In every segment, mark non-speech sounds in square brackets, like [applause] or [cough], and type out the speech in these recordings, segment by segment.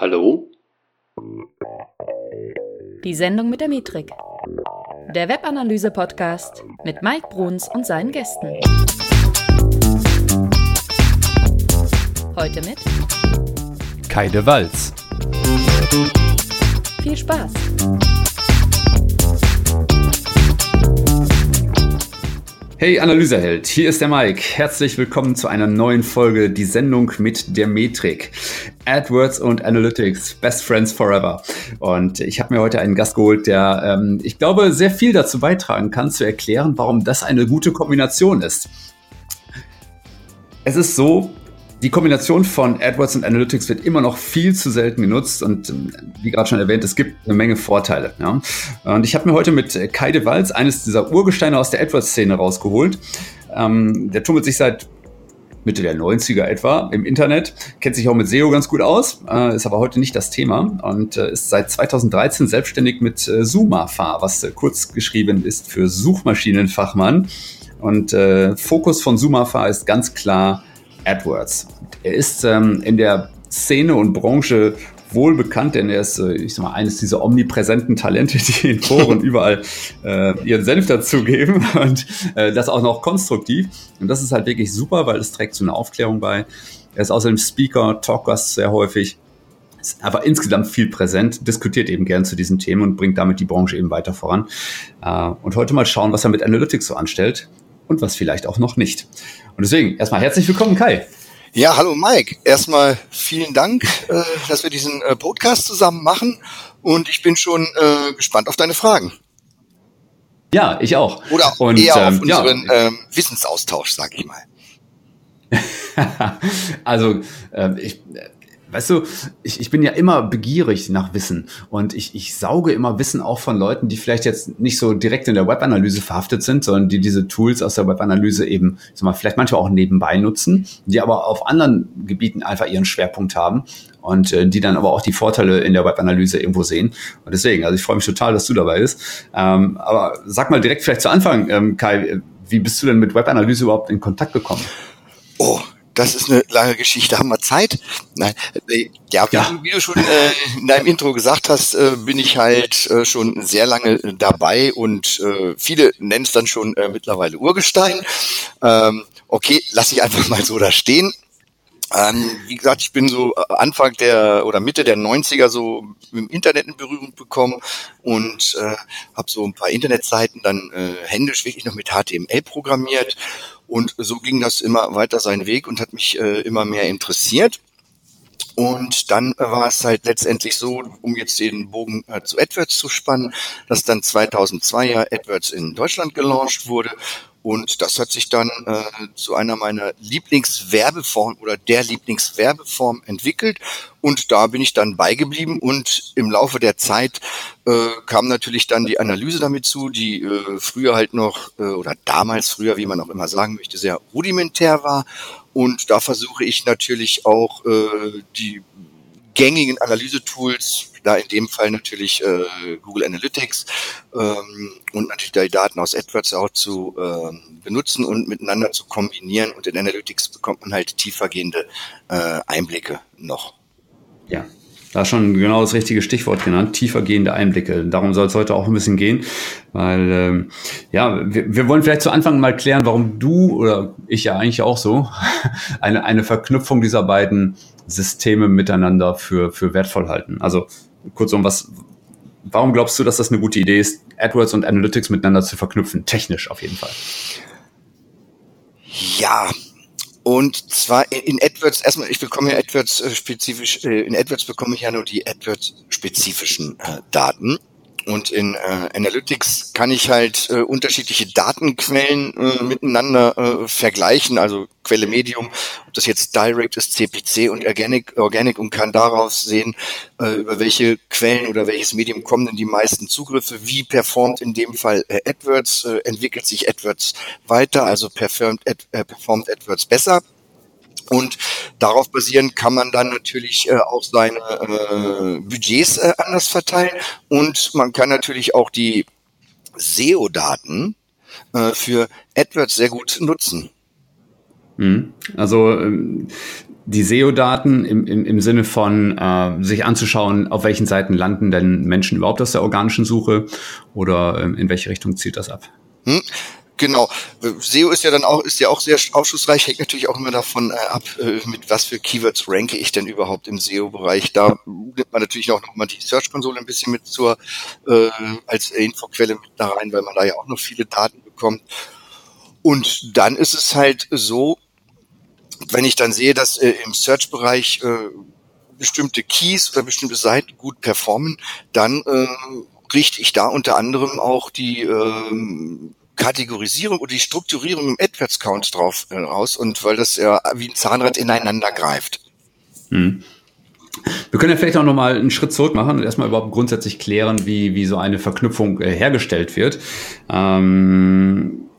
Hallo? Die Sendung mit der Metrik. Der Webanalyse-Podcast mit Mike Bruns und seinen Gästen. Heute mit Kai de Walz. Viel Spaß! Hey Analyseheld, hier ist der Mike. Herzlich willkommen zu einer neuen Folge, die Sendung mit der Metrik. AdWords und Analytics, Best Friends Forever. Und ich habe mir heute einen Gast geholt, der, ähm, ich glaube, sehr viel dazu beitragen kann, zu erklären, warum das eine gute Kombination ist. Es ist so, die Kombination von AdWords und Analytics wird immer noch viel zu selten genutzt und ähm, wie gerade schon erwähnt, es gibt eine Menge Vorteile. Ja? Und ich habe mir heute mit Kai de Walz eines dieser Urgesteine aus der AdWords-Szene rausgeholt. Ähm, der tummelt sich seit Mitte der 90er etwa im Internet, kennt sich auch mit SEO ganz gut aus, äh, ist aber heute nicht das Thema und äh, ist seit 2013 selbstständig mit äh, Sumafa, was äh, kurz geschrieben ist für Suchmaschinenfachmann. Und äh, Fokus von Sumafa ist ganz klar AdWords. Er ist ähm, in der Szene und Branche wohl bekannt, denn er ist, äh, ich sag mal, eines dieser omnipräsenten Talente, [laughs] die in Foren [laughs] überall äh, ihren Senf dazugeben und äh, das auch noch konstruktiv. Und das ist halt wirklich super, weil es trägt zu einer Aufklärung bei. Er ist außerdem Speaker, Talkgast sehr häufig, ist aber insgesamt viel präsent, diskutiert eben gern zu diesen Themen und bringt damit die Branche eben weiter voran. Äh, und heute mal schauen, was er mit Analytics so anstellt und was vielleicht auch noch nicht. Und deswegen erstmal herzlich willkommen, Kai. Ja, hallo Mike. Erstmal vielen Dank, äh, dass wir diesen äh, Podcast zusammen machen und ich bin schon äh, gespannt auf deine Fragen. Ja, ich auch. Oder und, eher ähm, auf unseren ja. ähm, Wissensaustausch, sag ich mal. [laughs] also äh, ich, weißt du, ich, ich bin ja immer begierig nach Wissen und ich, ich sauge immer Wissen auch von Leuten, die vielleicht jetzt nicht so direkt in der Webanalyse verhaftet sind, sondern die diese Tools aus der Webanalyse eben, sag mal, vielleicht manchmal auch nebenbei nutzen, die aber auf anderen Gebieten einfach ihren Schwerpunkt haben und äh, die dann aber auch die Vorteile in der Webanalyse irgendwo sehen. Und deswegen, also ich freue mich total, dass du dabei bist. Ähm, aber sag mal direkt vielleicht zu Anfang, ähm, Kai, wie bist du denn mit Webanalyse überhaupt in Kontakt gekommen? Oh, das ist eine lange Geschichte. Haben wir Zeit? Nein. Ja, wie, ja. Du, wie du schon äh, in deinem Intro gesagt hast, äh, bin ich halt äh, schon sehr lange dabei und äh, viele nennen es dann schon äh, mittlerweile Urgestein. Ähm, okay, lass ich einfach mal so da stehen. Ähm, wie gesagt, ich bin so äh, Anfang der oder Mitte der 90er so im Internet in Berührung bekommen und äh, habe so ein paar Internetseiten dann äh, händisch wirklich noch mit HTML programmiert und so ging das immer weiter seinen Weg und hat mich äh, immer mehr interessiert. Und dann war es halt letztendlich so, um jetzt den Bogen äh, zu AdWords zu spannen, dass dann 2002 ja AdWords in Deutschland gelauncht wurde und das hat sich dann äh, zu einer meiner Lieblingswerbeform oder der Lieblingswerbeform entwickelt. Und da bin ich dann beigeblieben. Und im Laufe der Zeit äh, kam natürlich dann die Analyse damit zu, die äh, früher halt noch, äh, oder damals früher, wie man auch immer sagen möchte, sehr rudimentär war. Und da versuche ich natürlich auch äh, die gängigen Analysetools da in dem Fall natürlich äh, Google Analytics ähm, und natürlich die Daten aus AdWords auch zu ähm, benutzen und miteinander zu kombinieren. Und in Analytics bekommt man halt tiefergehende äh, Einblicke noch. Ja, da schon genau das richtige Stichwort genannt, tiefergehende Einblicke. Darum soll es heute auch ein bisschen gehen, weil ähm, ja, wir, wir wollen vielleicht zu Anfang mal klären, warum du oder ich ja eigentlich auch so [laughs] eine, eine Verknüpfung dieser beiden Systeme miteinander für, für wertvoll halten. Also kurzum, was, warum glaubst du, dass das eine gute Idee ist, AdWords und Analytics miteinander zu verknüpfen? Technisch auf jeden Fall. Ja, und zwar in AdWords, erstmal, ich bekomme ja AdWords äh, spezifisch, äh, in AdWords bekomme ich ja nur die AdWords spezifischen äh, Daten. Und in äh, Analytics kann ich halt äh, unterschiedliche Datenquellen äh, miteinander äh, vergleichen, also Quelle Medium, ob das jetzt Direct ist, CPC und Organic, Organic und kann daraus sehen, äh, über welche Quellen oder welches Medium kommen denn die meisten Zugriffe, wie performt in dem Fall äh, AdWords, äh, entwickelt sich AdWords weiter, also performt, Ad, äh, performt AdWords besser. Und darauf basierend kann man dann natürlich äh, auch seine äh, Budgets äh, anders verteilen. Und man kann natürlich auch die SEO-Daten äh, für AdWords sehr gut nutzen. Mhm. Also ähm, die SEO-Daten im, im, im Sinne von äh, sich anzuschauen, auf welchen Seiten landen denn Menschen überhaupt aus der organischen Suche oder äh, in welche Richtung zieht das ab? Hm. Genau. SEO ist ja dann auch, ist ja auch sehr aufschlussreich, hängt natürlich auch immer davon äh, ab, äh, mit was für Keywords ranke ich denn überhaupt im SEO-Bereich. Da nimmt man natürlich auch nochmal die Search-Konsole ein bisschen mit zur, äh, als Infoquelle mit da rein, weil man da ja auch noch viele Daten bekommt. Und dann ist es halt so, wenn ich dann sehe, dass äh, im Search-Bereich äh, bestimmte Keys oder bestimmte Seiten gut performen, dann äh, richte ich da unter anderem auch die äh, Kategorisierung oder die Strukturierung im AdWords-Count drauf äh, aus und weil das ja wie ein Zahnrad ineinander greift. Hm. Wir können ja vielleicht auch nochmal einen Schritt zurück machen und erstmal überhaupt grundsätzlich klären, wie, wie so eine Verknüpfung äh, hergestellt wird. Ähm,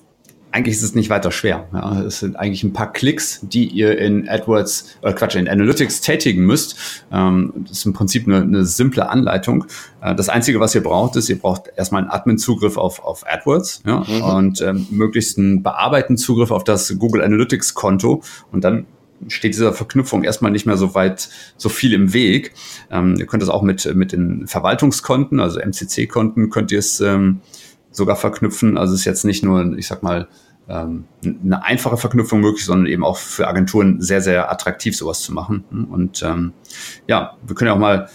eigentlich ist es nicht weiter schwer. Ja. Es sind eigentlich ein paar Klicks, die ihr in AdWords, äh Quatsch, in Analytics tätigen müsst. Ähm, das ist im Prinzip eine, eine simple Anleitung. Äh, das Einzige, was ihr braucht, ist, ihr braucht erstmal einen Admin-Zugriff auf, auf AdWords ja, mhm. und ähm, möglichst einen bearbeitenden Zugriff auf das Google Analytics-Konto und dann steht dieser Verknüpfung erstmal nicht mehr so weit, so viel im Weg. Ähm, ihr könnt das auch mit, mit den Verwaltungskonten, also MCC-Konten, könnt ihr es ähm, sogar verknüpfen. Also es ist jetzt nicht nur, ich sag mal, ähm, eine einfache Verknüpfung möglich, sondern eben auch für Agenturen sehr, sehr attraktiv, sowas zu machen. Und ähm, ja, wir können ja auch mal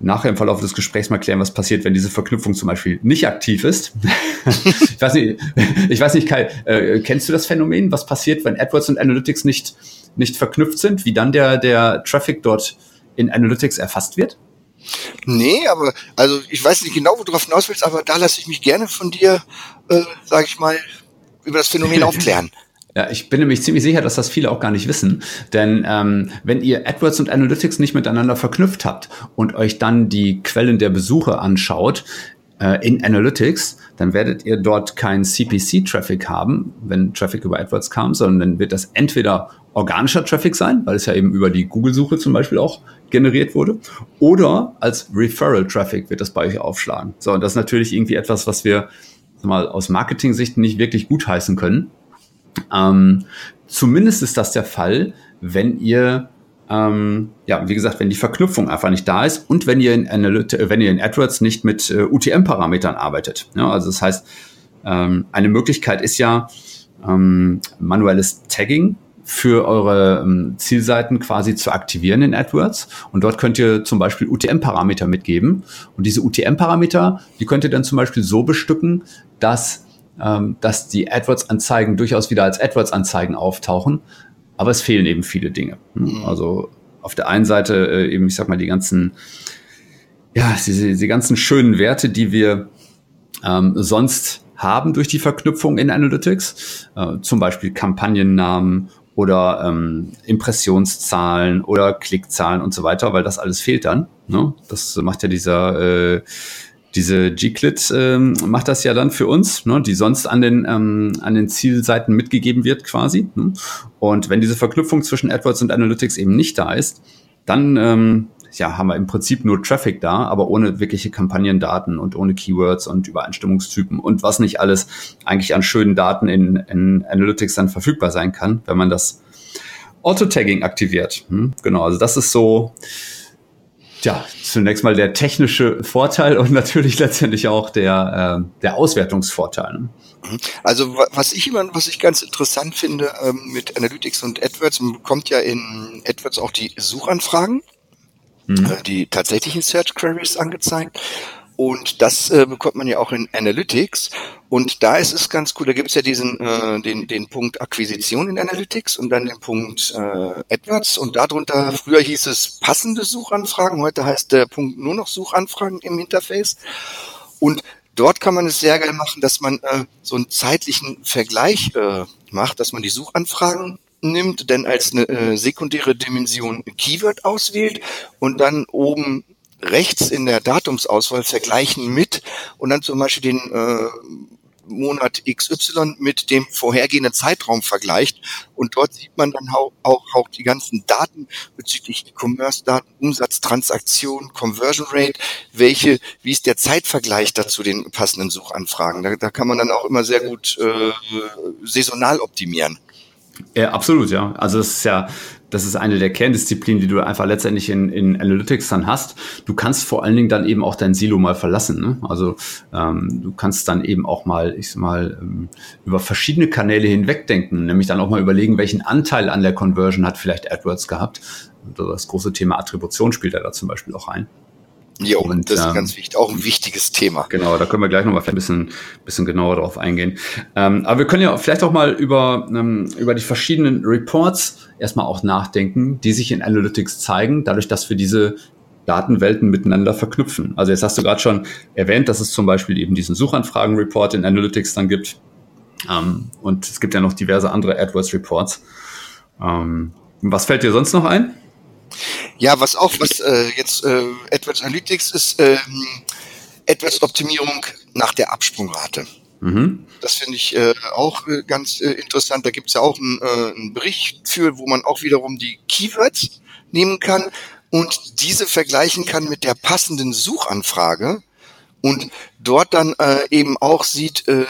nachher im Verlauf des Gesprächs mal klären, was passiert, wenn diese Verknüpfung zum Beispiel nicht aktiv ist. [laughs] ich weiß nicht, ich weiß nicht Kai, äh, kennst du das Phänomen? Was passiert, wenn AdWords und Analytics nicht, nicht verknüpft sind? Wie dann der, der Traffic dort in Analytics erfasst wird? Nee, aber also ich weiß nicht genau, wo du drauf hinaus willst, aber da lasse ich mich gerne von dir, äh, sag ich mal, über das Phänomen aufklären. [laughs] Ja, ich bin nämlich ziemlich sicher, dass das viele auch gar nicht wissen. Denn ähm, wenn ihr AdWords und Analytics nicht miteinander verknüpft habt und euch dann die Quellen der Besuche anschaut äh, in Analytics, dann werdet ihr dort keinen CPC-Traffic haben, wenn Traffic über AdWords kam, sondern dann wird das entweder organischer Traffic sein, weil es ja eben über die Google-Suche zum Beispiel auch generiert wurde, oder als Referral-Traffic wird das bei euch aufschlagen. So, und das ist natürlich irgendwie etwas, was wir mal aus Marketing-Sicht nicht wirklich gutheißen können. Ähm, zumindest ist das der Fall, wenn ihr ähm, ja, wie gesagt, wenn die Verknüpfung einfach nicht da ist und wenn ihr in, Analyt wenn ihr in AdWords nicht mit äh, UTM-Parametern arbeitet. Ja, also das heißt, ähm, eine Möglichkeit ist ja ähm, manuelles Tagging für eure ähm, Zielseiten quasi zu aktivieren in AdWords. Und dort könnt ihr zum Beispiel UTM-Parameter mitgeben. Und diese UTM-Parameter, die könnt ihr dann zum Beispiel so bestücken, dass, ähm, dass die AdWords-Anzeigen durchaus wieder als AdWords-Anzeigen auftauchen. Aber es fehlen eben viele Dinge. Mhm. Also auf der einen Seite äh, eben, ich sag mal, die ganzen, ja, diese, diese ganzen schönen Werte, die wir ähm, sonst haben durch die Verknüpfung in Analytics, äh, zum Beispiel Kampagnennamen oder ähm, Impressionszahlen oder Klickzahlen und so weiter, weil das alles fehlt dann. Ne? Das macht ja dieser äh, diese Gclit ähm, macht das ja dann für uns, ne, die sonst an den ähm, an den Zielseiten mitgegeben wird quasi. Ne? Und wenn diese Verknüpfung zwischen AdWords und Analytics eben nicht da ist, dann ähm, ja, haben wir im Prinzip nur Traffic da, aber ohne wirkliche Kampagnendaten und ohne Keywords und Übereinstimmungstypen und was nicht alles eigentlich an schönen Daten in, in Analytics dann verfügbar sein kann, wenn man das Auto-Tagging aktiviert. Hm, genau, also das ist so, ja, zunächst mal der technische Vorteil und [laughs] natürlich letztendlich auch der, äh, der Auswertungsvorteil. Ne? Mhm. Also was ich immer, was ich ganz interessant finde ähm, mit Analytics und AdWords, man bekommt ja in AdWords auch die Suchanfragen mhm. Äh, die tatsächlichen Search Queries angezeigt. Und das äh, bekommt man ja auch in Analytics. Und da ist es ganz cool, da gibt es ja diesen, äh, den, den Punkt Akquisition in Analytics und dann den Punkt äh, AdWords. Und darunter, früher hieß es passende Suchanfragen, heute heißt der Punkt nur noch Suchanfragen im Interface. Und dort kann man es sehr geil machen, dass man äh, so einen zeitlichen Vergleich äh, macht, dass man die Suchanfragen nimmt, dann als eine äh, sekundäre Dimension Keyword auswählt und dann oben rechts in der Datumsauswahl vergleichen mit und dann zum Beispiel den äh, Monat XY mit dem vorhergehenden Zeitraum vergleicht. Und dort sieht man dann auch, auch, auch die ganzen Daten bezüglich E-Commerce-Daten, Umsatz, Transaktion, Conversion Rate, welche, wie ist der Zeitvergleich dazu den passenden Suchanfragen. Da, da kann man dann auch immer sehr gut äh, saisonal optimieren. Ja, absolut, ja. Also es ist ja, das ist eine der Kerndisziplinen, die du einfach letztendlich in, in Analytics dann hast. Du kannst vor allen Dingen dann eben auch dein Silo mal verlassen. Ne? Also ähm, du kannst dann eben auch mal, ich sag mal, ähm, über verschiedene Kanäle hinwegdenken, nämlich dann auch mal überlegen, welchen Anteil an der Conversion hat vielleicht AdWords gehabt. Das große Thema Attribution spielt da zum Beispiel auch rein. Ja, und das ist ähm, ganz wichtig, auch ein wichtiges Thema. Genau, da können wir gleich nochmal ein bisschen, bisschen genauer drauf eingehen. Ähm, aber wir können ja vielleicht auch mal über, ähm, über die verschiedenen Reports erstmal auch nachdenken, die sich in Analytics zeigen, dadurch, dass wir diese Datenwelten miteinander verknüpfen. Also jetzt hast du gerade schon erwähnt, dass es zum Beispiel eben diesen Suchanfragen-Report in Analytics dann gibt. Ähm, und es gibt ja noch diverse andere AdWords-Reports. Ähm, was fällt dir sonst noch ein? Ja, was auch, was äh, jetzt äh, AdWords Analytics ist, ähm, AdWords Optimierung nach der Absprungrate. Mhm. Das finde ich äh, auch äh, ganz äh, interessant. Da gibt es ja auch einen, äh, einen Bericht für, wo man auch wiederum die Keywords nehmen kann und diese vergleichen kann mit der passenden Suchanfrage und dort dann äh, eben auch sieht, äh,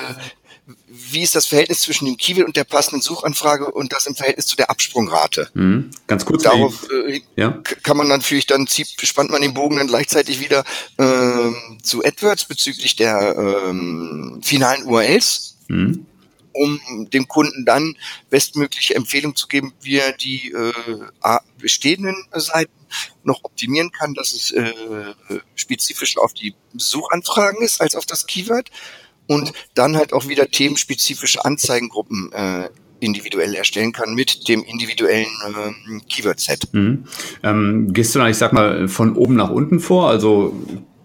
wie ist das Verhältnis zwischen dem Keyword und der passenden Suchanfrage und das im Verhältnis zu der Absprungrate? Mhm. Ganz kurz. Darauf äh, ja. kann man natürlich dann zieht, spannt man den Bogen dann gleichzeitig wieder äh, zu AdWords bezüglich der äh, finalen URLs. Mhm. um dem Kunden dann bestmögliche Empfehlung zu geben, wie er die äh, bestehenden Seiten noch optimieren kann, dass es äh, spezifischer auf die Suchanfragen ist als auf das Keyword und dann halt auch wieder themenspezifische Anzeigengruppen äh, individuell erstellen kann mit dem individuellen äh, Keyword-Set. Mhm. Ähm, gehst du dann, ich sag mal, von oben nach unten vor? Also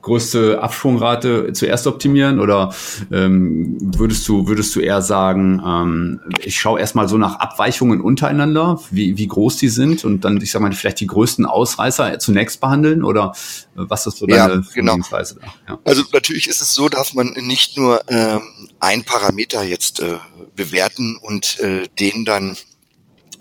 größte Abschwungrate zuerst optimieren oder ähm, würdest du würdest du eher sagen, ähm, ich schaue erstmal so nach Abweichungen untereinander, wie, wie groß die sind und dann, ich sag mal, vielleicht die größten Ausreißer zunächst behandeln oder äh, was ist so deine ja, genau. da? Ja. Also natürlich ist es so, dass man nicht nur ähm, ein Parameter jetzt äh, bewerten und äh, den dann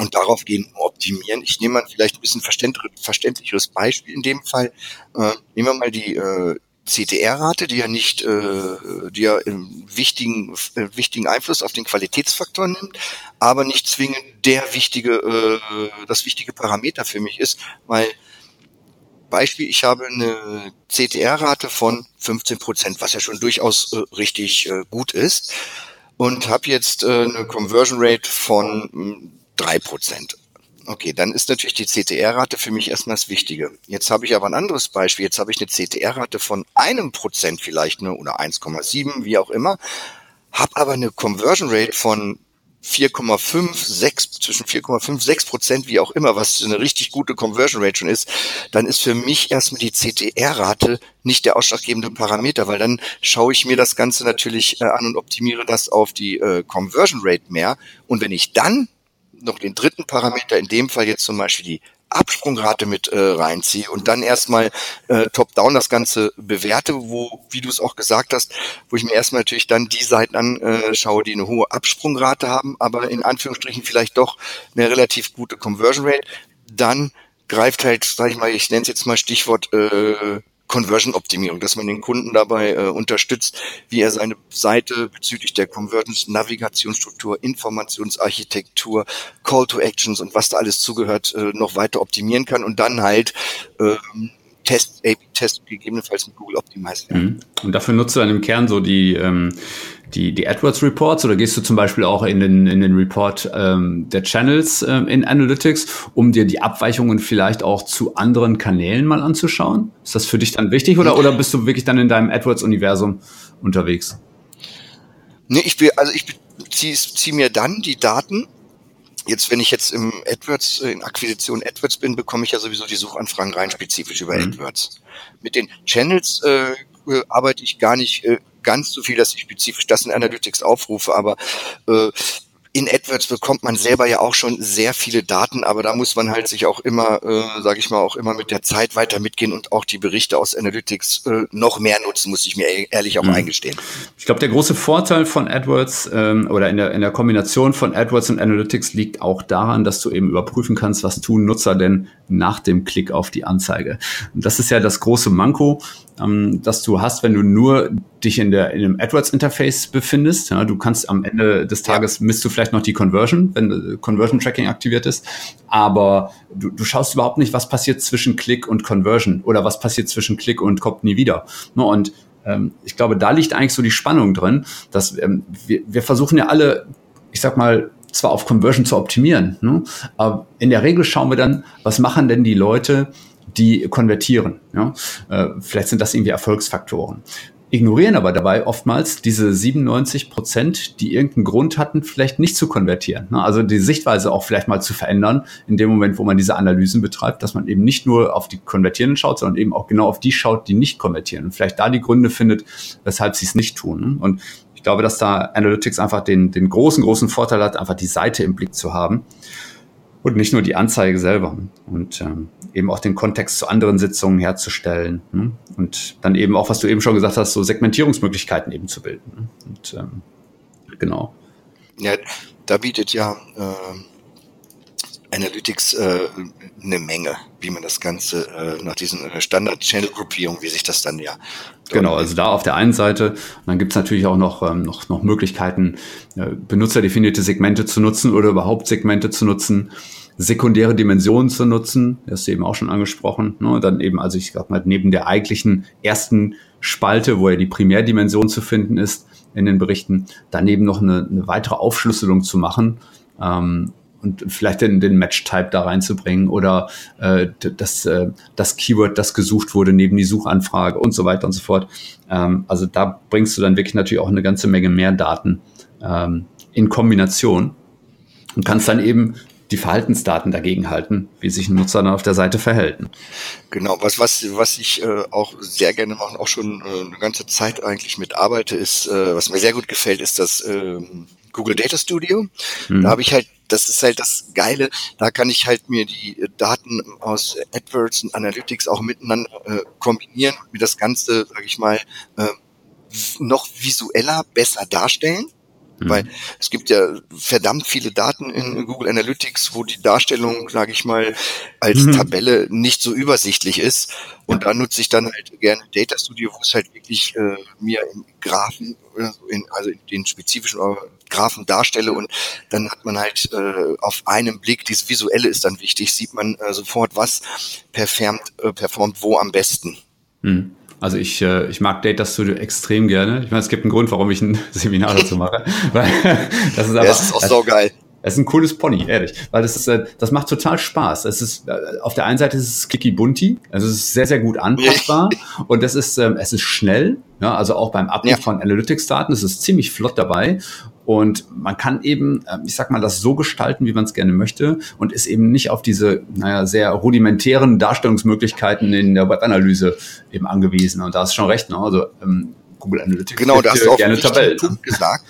und darauf gehen optimieren. Ich nehme mal vielleicht ein bisschen verständlicheres Beispiel in dem Fall. Äh, nehmen wir mal die äh, CTR-Rate, die ja nicht, äh, die ja einen wichtigen, äh, wichtigen Einfluss auf den Qualitätsfaktor nimmt, aber nicht zwingend der wichtige, äh, das wichtige Parameter für mich ist, weil Beispiel, ich habe eine CTR-Rate von 15 Prozent, was ja schon durchaus äh, richtig äh, gut ist, und habe jetzt äh, eine Conversion Rate von drei Prozent. Okay, dann ist natürlich die CTR-Rate für mich erstmal das Wichtige. Jetzt habe ich aber ein anderes Beispiel. Jetzt habe ich eine CTR-Rate von einem Prozent vielleicht ne, oder 1,7, wie auch immer, habe aber eine Conversion Rate von 4,5, 6, zwischen 4,5, 6 Prozent, wie auch immer, was eine richtig gute Conversion Rate schon ist, dann ist für mich erstmal die CTR-Rate nicht der ausschlaggebende Parameter, weil dann schaue ich mir das Ganze natürlich äh, an und optimiere das auf die äh, Conversion Rate mehr. Und wenn ich dann noch den dritten Parameter, in dem Fall jetzt zum Beispiel die Absprungrate mit äh, reinziehe und dann erstmal äh, top-down das Ganze bewerte, wo, wie du es auch gesagt hast, wo ich mir erstmal natürlich dann die Seiten anschaue, die eine hohe Absprungrate haben, aber in Anführungsstrichen vielleicht doch eine relativ gute Conversion Rate, dann greift halt, sag ich mal, ich nenne es jetzt mal Stichwort äh, Conversion-Optimierung, dass man den Kunden dabei äh, unterstützt, wie er seine Seite bezüglich der Conversions, Navigationsstruktur, Informationsarchitektur, Call to Actions und was da alles zugehört, äh, noch weiter optimieren kann und dann halt äh, Test, A-B-Test gegebenenfalls mit Google Optimize. Mhm. Und dafür nutzt du dann im Kern so die ähm, die, die AdWords Reports oder gehst du zum Beispiel auch in den, in den Report ähm, der Channels ähm, in Analytics, um dir die Abweichungen vielleicht auch zu anderen Kanälen mal anzuschauen? Ist das für dich dann wichtig oder, oder bist du wirklich dann in deinem AdWords-Universum unterwegs? Nee, ich bin, also ich ziehe zieh mir dann die Daten Jetzt, wenn ich jetzt im AdWords, äh, in Akquisition AdWords bin, bekomme ich ja sowieso die Suchanfragen rein spezifisch über mhm. AdWords. Mit den Channels äh, äh arbeite ich gar nicht äh, ganz so viel, dass ich spezifisch das in Analytics aufrufe, aber äh, in AdWords bekommt man selber ja auch schon sehr viele Daten, aber da muss man halt sich auch immer, äh, sage ich mal, auch immer mit der Zeit weiter mitgehen und auch die Berichte aus Analytics äh, noch mehr nutzen, muss ich mir e-, ehrlich auch mhm. eingestehen. Ich glaube, der große Vorteil von AdWords ähm, oder in der, in der Kombination von AdWords und Analytics liegt auch daran, dass du eben überprüfen kannst, was tun Nutzer denn nach dem Klick auf die Anzeige. Und das ist ja das große Manko ähm, dass du hast, wenn du nur dich in der in dem AdWords-Interface befindest. Ja, du kannst am Ende des Tages misst du vielleicht noch die Conversion, wenn äh, Conversion Tracking aktiviert ist, aber du, du schaust überhaupt nicht, was passiert zwischen Klick und Conversion oder was passiert zwischen Klick und kommt nie wieder. Ne, und ähm, ich glaube, da liegt eigentlich so die Spannung drin, dass ähm, wir, wir versuchen ja alle, ich sag mal, zwar auf Conversion zu optimieren, ne, aber in der Regel schauen wir dann, was machen denn die Leute, die konvertieren. Ja? Äh, vielleicht sind das irgendwie Erfolgsfaktoren ignorieren aber dabei oftmals diese 97 Prozent, die irgendeinen Grund hatten, vielleicht nicht zu konvertieren. Ne? Also die Sichtweise auch vielleicht mal zu verändern, in dem Moment, wo man diese Analysen betreibt, dass man eben nicht nur auf die Konvertierenden schaut, sondern eben auch genau auf die schaut, die nicht konvertieren und vielleicht da die Gründe findet, weshalb sie es nicht tun. Ne? Und ich glaube, dass da Analytics einfach den, den großen, großen Vorteil hat, einfach die Seite im Blick zu haben und nicht nur die Anzeige selber. Und ähm, eben auch den Kontext zu anderen Sitzungen herzustellen ne? und dann eben auch, was du eben schon gesagt hast, so Segmentierungsmöglichkeiten eben zu bilden. Ne? Und ähm, genau. Ja, da bietet ja äh, Analytics äh, eine Menge, wie man das Ganze äh, nach diesen äh, Standard-Channel-Gruppierungen, wie sich das dann ja. Genau, also da auf der einen Seite, und dann gibt es natürlich auch noch, ähm, noch, noch Möglichkeiten, äh, benutzerdefinierte Segmente zu nutzen oder überhaupt Segmente zu nutzen, sekundäre Dimensionen zu nutzen, das hast du eben auch schon angesprochen. Ne? Dann eben, also ich glaube mal, neben der eigentlichen ersten Spalte, wo ja die Primärdimension zu finden ist in den Berichten, daneben noch eine, eine weitere Aufschlüsselung zu machen ähm, und vielleicht den, den Match-Type da reinzubringen oder äh, das, äh, das Keyword, das gesucht wurde, neben die Suchanfrage und so weiter und so fort. Ähm, also da bringst du dann wirklich natürlich auch eine ganze Menge mehr Daten ähm, in Kombination und kannst dann eben die Verhaltensdaten dagegen halten, wie sich ein Nutzer dann auf der Seite verhält. Genau, was, was, was ich äh, auch sehr gerne mache, auch schon äh, eine ganze Zeit eigentlich mit arbeite, ist, äh, was mir sehr gut gefällt, ist das äh, Google Data Studio. Mhm. Da habe ich halt, das ist halt das Geile, da kann ich halt mir die Daten aus AdWords und Analytics auch miteinander äh, kombinieren und mir das Ganze, sage ich mal, äh, noch visueller besser darstellen. Mhm. Weil es gibt ja verdammt viele Daten in Google Analytics, wo die Darstellung, sage ich mal, als mhm. Tabelle nicht so übersichtlich ist. Und da nutze ich dann halt gerne Data Studio, wo es halt wirklich äh, mir im Graphen, in, also in den spezifischen Graphen darstelle und dann hat man halt äh, auf einen Blick, dieses Visuelle ist dann wichtig, sieht man äh, sofort, was performt, äh, performt wo am besten. Mhm. Also ich, äh, ich mag Data Studio extrem gerne. Ich meine, es gibt einen Grund, warum ich ein [laughs] Seminar dazu mache. [laughs] Weil [laughs] das ist aber, das ist auch so geil. Es ist ein cooles Pony, ehrlich. Weil das ist, äh, das macht total Spaß. Es ist, äh, auf der einen Seite ist es Kiki Bunti, also es ist sehr, sehr gut anpassbar. und das ist, ähm, es ist schnell. Ja, also auch beim Abruf ja. von Analytics-Daten ist es ziemlich flott dabei. Und man kann eben, ähm, ich sag mal, das so gestalten, wie man es gerne möchte und ist eben nicht auf diese, naja, sehr rudimentären Darstellungsmöglichkeiten in der Webanalyse eben angewiesen. Und da du schon recht, ne? Also ähm, Google Analytics genau, da hast du auch gerne Tabellen. Punkt gesagt.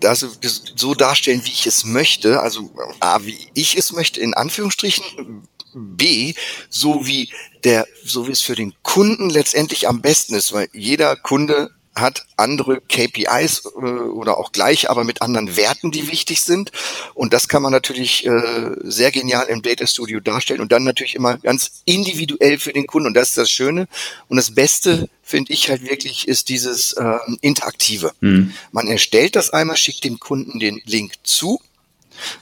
Das, das so darstellen, wie ich es möchte, also A, wie ich es möchte, in Anführungsstrichen, B, so wie der, so wie es für den Kunden letztendlich am besten ist, weil jeder Kunde hat andere KPIs äh, oder auch gleich, aber mit anderen Werten, die wichtig sind. Und das kann man natürlich äh, sehr genial im Data Studio darstellen und dann natürlich immer ganz individuell für den Kunden. Und das ist das Schöne. Und das Beste, finde ich halt wirklich, ist dieses äh, Interaktive. Mhm. Man erstellt das einmal, schickt dem Kunden den Link zu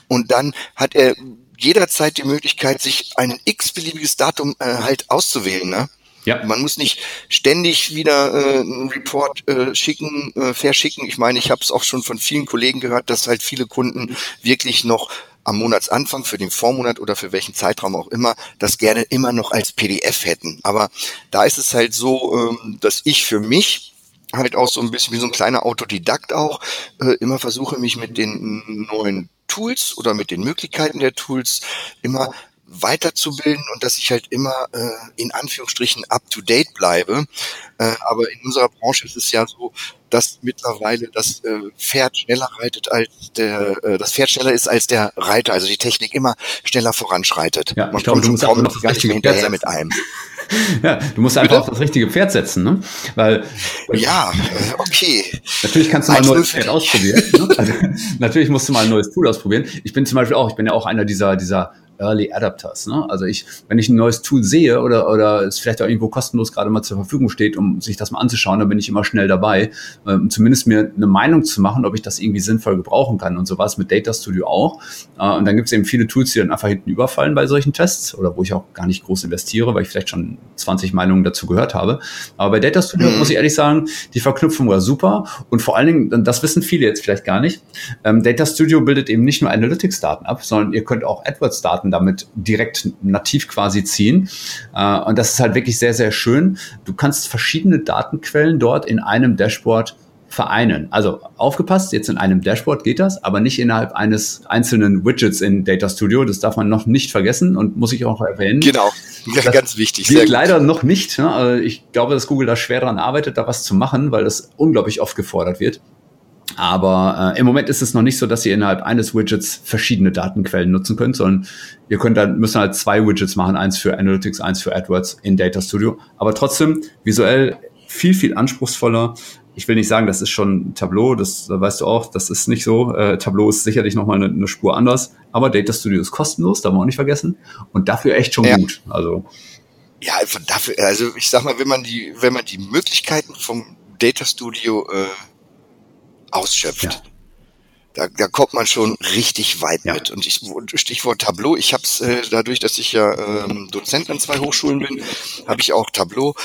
und dann hat er jederzeit die Möglichkeit, sich ein x-beliebiges Datum äh, halt auszuwählen. Ne? Ja. Man muss nicht ständig wieder äh, einen Report äh, schicken, äh, verschicken. Ich meine, ich habe es auch schon von vielen Kollegen gehört, dass halt viele Kunden wirklich noch am Monatsanfang für den Vormonat oder für welchen Zeitraum auch immer das gerne immer noch als PDF hätten. Aber da ist es halt so, ähm, dass ich für mich halt auch so ein bisschen wie so ein kleiner Autodidakt auch äh, immer versuche, mich mit den neuen Tools oder mit den Möglichkeiten der Tools immer weiterzubilden und dass ich halt immer äh, in Anführungsstrichen up to date bleibe. Äh, aber in unserer Branche ist es ja so, dass mittlerweile das äh, Pferd schneller reitet als der äh, das Pferd schneller ist als der Reiter, also die Technik immer schneller voranschreitet. Ja, Man ich glaube, du musst kaum noch gar nicht mehr hinterher mit einem. [laughs] Ja, du musst einfach auf das richtige Pferd setzen, ne? Weil ja, äh, okay. Natürlich kannst du mal ein neues Pferd ausprobieren. Ne? Also, [laughs] natürlich musst du mal ein neues Tool ausprobieren. Ich bin zum Beispiel auch, ich bin ja auch einer dieser dieser Early Adapters. Ne? Also ich, wenn ich ein neues Tool sehe oder, oder es vielleicht auch irgendwo kostenlos gerade mal zur Verfügung steht, um sich das mal anzuschauen, dann bin ich immer schnell dabei, ähm, zumindest mir eine Meinung zu machen, ob ich das irgendwie sinnvoll gebrauchen kann. Und so war es mit Data Studio auch. Äh, und dann gibt es eben viele Tools, die dann einfach hinten überfallen bei solchen Tests oder wo ich auch gar nicht groß investiere, weil ich vielleicht schon 20 Meinungen dazu gehört habe. Aber bei Data Studio mhm. muss ich ehrlich sagen, die Verknüpfung war super und vor allen Dingen, das wissen viele jetzt vielleicht gar nicht, ähm, Data Studio bildet eben nicht nur Analytics-Daten ab, sondern ihr könnt auch AdWords-Daten damit direkt nativ quasi ziehen. Äh, und das ist halt wirklich sehr, sehr schön. Du kannst verschiedene Datenquellen dort in einem Dashboard vereinen. Also aufgepasst, jetzt in einem Dashboard geht das, aber nicht innerhalb eines einzelnen Widgets in Data Studio. Das darf man noch nicht vergessen und muss ich auch erwähnen. Genau, ja, [laughs] ganz wichtig. Geht leider noch nicht. Ne? Also ich glaube, dass Google da schwer daran arbeitet, da was zu machen, weil das unglaublich oft gefordert wird. Aber äh, im Moment ist es noch nicht so, dass ihr innerhalb eines Widgets verschiedene Datenquellen nutzen könnt, sondern ihr könnt dann müssen halt zwei Widgets machen, eins für Analytics, eins für AdWords in Data Studio. Aber trotzdem visuell viel, viel anspruchsvoller. Ich will nicht sagen, das ist schon Tableau, das weißt du auch, das ist nicht so. Äh, Tableau ist sicherlich nochmal eine, eine Spur anders, aber Data Studio ist kostenlos, darf man auch nicht vergessen. Und dafür echt schon ja. gut. Also ja, einfach dafür, also ich sag mal, wenn man die, wenn man die Möglichkeiten vom Data Studio äh, ausschöpft. Ja. Da, da kommt man schon richtig weit ja. mit. Und ich, Stichwort Tableau, ich habe es äh, dadurch, dass ich ja ähm, Dozent an zwei Hochschulen bin, habe ich auch Tableau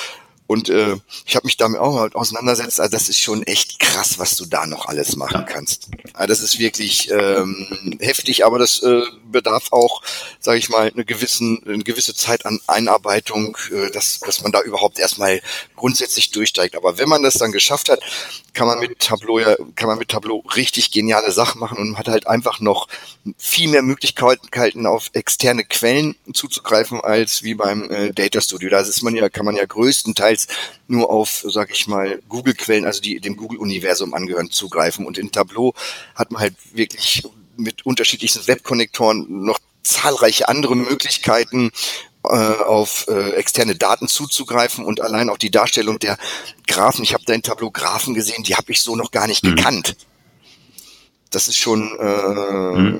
und äh, ich habe mich damit auch mal auseinandersetzt. Also das ist schon echt krass, was du da noch alles machen kannst. Also das ist wirklich ähm, heftig, aber das äh, bedarf auch, sage ich mal, eine, gewissen, eine gewisse Zeit an Einarbeitung, äh, dass, dass man da überhaupt erstmal grundsätzlich durchsteigt. Aber wenn man das dann geschafft hat, kann man mit Tableau ja, kann man mit Tableau richtig geniale Sachen machen und hat halt einfach noch viel mehr Möglichkeiten auf externe Quellen zuzugreifen als wie beim äh, Data Studio. Da ist man ja, kann man ja größtenteils jetzt nur auf, sag ich mal, Google-Quellen, also die dem Google-Universum angehören, zugreifen. Und in Tableau hat man halt wirklich mit unterschiedlichsten Webkonnektoren noch zahlreiche andere Möglichkeiten, äh, auf äh, externe Daten zuzugreifen und allein auch die Darstellung der Graphen. Ich habe da in Tableau Graphen gesehen, die habe ich so noch gar nicht mhm. gekannt das ist schon äh, hm.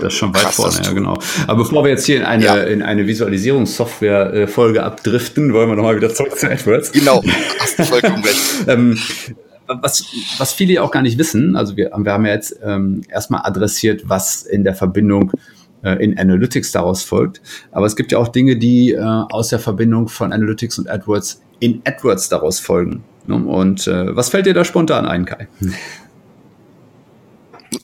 das ist schon weit krass, vorne, ja genau. Aber bevor wir jetzt hier in eine ja. in eine Visualisierungssoftware Folge abdriften, wollen wir nochmal wieder zurück zu AdWords. Genau, [laughs] hast du vollkommen recht. ähm, was, was viele auch gar nicht wissen, also wir, wir haben ja jetzt ähm, erstmal adressiert, was in der Verbindung äh, in Analytics daraus folgt. Aber es gibt ja auch Dinge, die äh, aus der Verbindung von Analytics und AdWords in AdWords daraus folgen. Ne? Und äh, was fällt dir da spontan ein, Kai?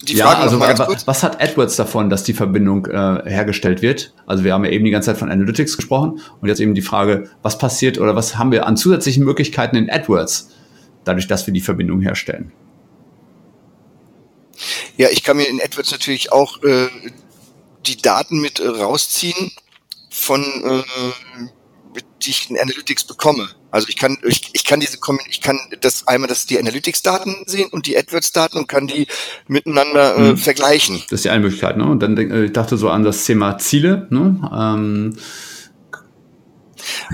Die ja, Frage also was, was hat AdWords davon, dass die Verbindung äh, hergestellt wird? Also wir haben ja eben die ganze Zeit von Analytics gesprochen und jetzt eben die Frage, was passiert oder was haben wir an zusätzlichen Möglichkeiten in AdWords, dadurch, dass wir die Verbindung herstellen? Ja, ich kann mir in AdWords natürlich auch äh, die Daten mit äh, rausziehen von äh, die ich in Analytics bekomme. Also ich kann, ich, ich kann diese, ich kann das einmal das die Analytics-Daten sehen und die AdWords-Daten und kann die miteinander äh, mhm. vergleichen. Das ist die eine Möglichkeit, ne? Und dann äh, ich dachte so an das Thema Ziele, ne? Ähm,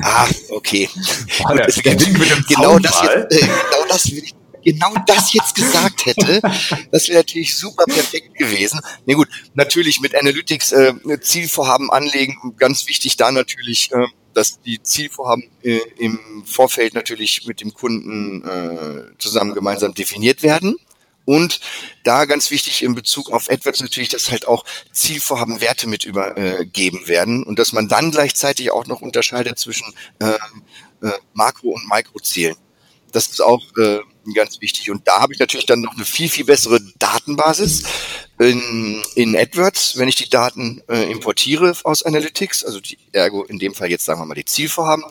Ah, okay. [laughs] Boah, der, der [laughs] genau, das jetzt, äh, genau das will ich genau das jetzt gesagt hätte, [laughs] das wäre natürlich super perfekt gewesen. Nee, gut, natürlich mit Analytics äh, Zielvorhaben anlegen, ganz wichtig da natürlich äh, dass die Zielvorhaben äh, im Vorfeld natürlich mit dem Kunden äh, zusammen gemeinsam definiert werden. Und da ganz wichtig in Bezug auf AdWords natürlich, dass halt auch Zielvorhaben Werte mit übergeben werden und dass man dann gleichzeitig auch noch unterscheidet zwischen äh, äh, Makro- und Mikrozielen. Das ist auch äh, ganz wichtig. Und da habe ich natürlich dann noch eine viel, viel bessere Datenbasis in, in AdWords, wenn ich die Daten äh, importiere aus Analytics, also die, ergo in dem Fall jetzt sagen wir mal die Zielvorhaben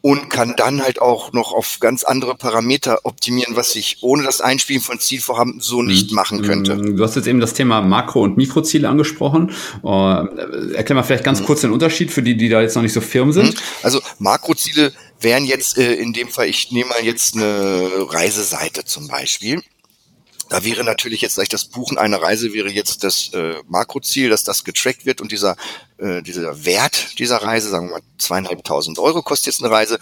und kann dann halt auch noch auf ganz andere Parameter optimieren, was ich ohne das Einspielen von Zielvorhaben so nicht mhm. machen könnte. Mhm. Du hast jetzt eben das Thema Makro- und Mikroziele angesprochen. Uh, erklär mal vielleicht ganz mhm. kurz den Unterschied für die, die da jetzt noch nicht so firm sind. Also Makroziele wären jetzt äh, in dem Fall, ich nehme mal jetzt eine Reiseseite zum Beispiel da wäre natürlich jetzt gleich das Buchen einer Reise wäre jetzt das äh, Makroziel, dass das getrackt wird und dieser, äh, dieser Wert dieser Reise, sagen wir mal zweieinhalbtausend Euro kostet jetzt eine Reise,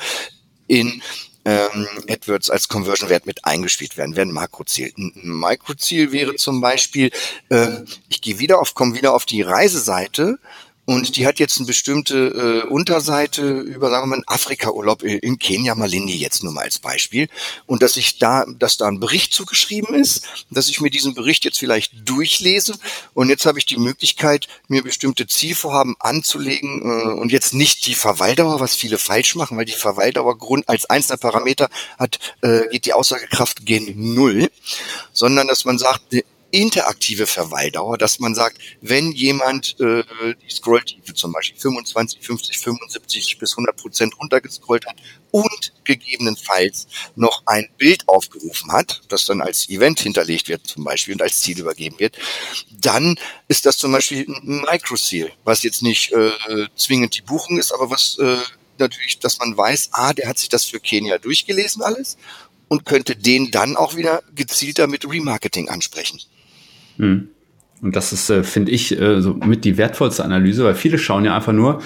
in ähm, AdWords als Conversion-Wert mit eingespielt werden, wäre ein Makroziel. Ein Mikroziel wäre zum Beispiel, äh, ich gehe wieder auf, komme wieder auf die Reiseseite und die hat jetzt eine bestimmte äh, Unterseite über, sagen wir mal, Afrika-Urlaub in Kenia, Malindi jetzt nur mal als Beispiel. Und dass ich da, dass da ein Bericht zugeschrieben ist, dass ich mir diesen Bericht jetzt vielleicht durchlese und jetzt habe ich die Möglichkeit, mir bestimmte Zielvorhaben anzulegen äh, und jetzt nicht die Verweildauer, was viele falsch machen, weil die Verweildauer Grund als einzelner Parameter hat, äh, geht die Aussagekraft gen Null, sondern dass man sagt, interaktive Verweildauer, dass man sagt, wenn jemand äh, die Scrolltiefe zum Beispiel 25, 50, 75 bis 100 Prozent runtergescrollt hat und gegebenenfalls noch ein Bild aufgerufen hat, das dann als Event hinterlegt wird zum Beispiel und als Ziel übergeben wird, dann ist das zum Beispiel ein Micro-Seal, was jetzt nicht äh, zwingend die Buchung ist, aber was äh, natürlich, dass man weiß, ah, der hat sich das für Kenia durchgelesen alles und könnte den dann auch wieder gezielter mit Remarketing ansprechen. Hm. Und das ist, äh, finde ich, äh, so mit die wertvollste Analyse, weil viele schauen ja einfach nur,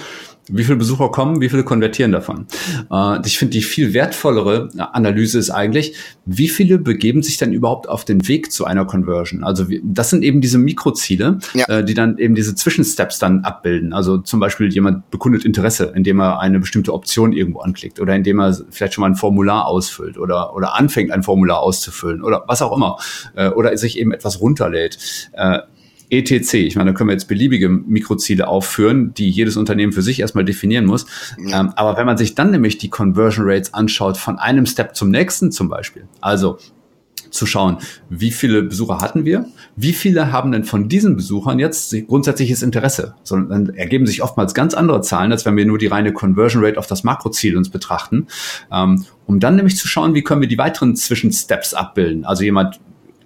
wie viele Besucher kommen, wie viele konvertieren davon. Äh, ich finde, die viel wertvollere Analyse ist eigentlich, wie viele begeben sich dann überhaupt auf den Weg zu einer Conversion? Also das sind eben diese Mikroziele, ja. äh, die dann eben diese Zwischensteps dann abbilden. Also zum Beispiel jemand bekundet Interesse, indem er eine bestimmte Option irgendwo anklickt oder indem er vielleicht schon mal ein Formular ausfüllt oder, oder anfängt, ein Formular auszufüllen oder was auch immer. Äh, oder sich eben etwas runterlädt. Äh, ETC. Ich meine, da können wir jetzt beliebige Mikroziele aufführen, die jedes Unternehmen für sich erstmal definieren muss. Ja. Ähm, aber wenn man sich dann nämlich die Conversion Rates anschaut von einem Step zum nächsten zum Beispiel, also zu schauen, wie viele Besucher hatten wir, wie viele haben denn von diesen Besuchern jetzt grundsätzliches Interesse, sondern dann ergeben sich oftmals ganz andere Zahlen, als wenn wir nur die reine Conversion Rate auf das Makroziel uns betrachten, ähm, um dann nämlich zu schauen, wie können wir die weiteren Zwischensteps abbilden. Also jemand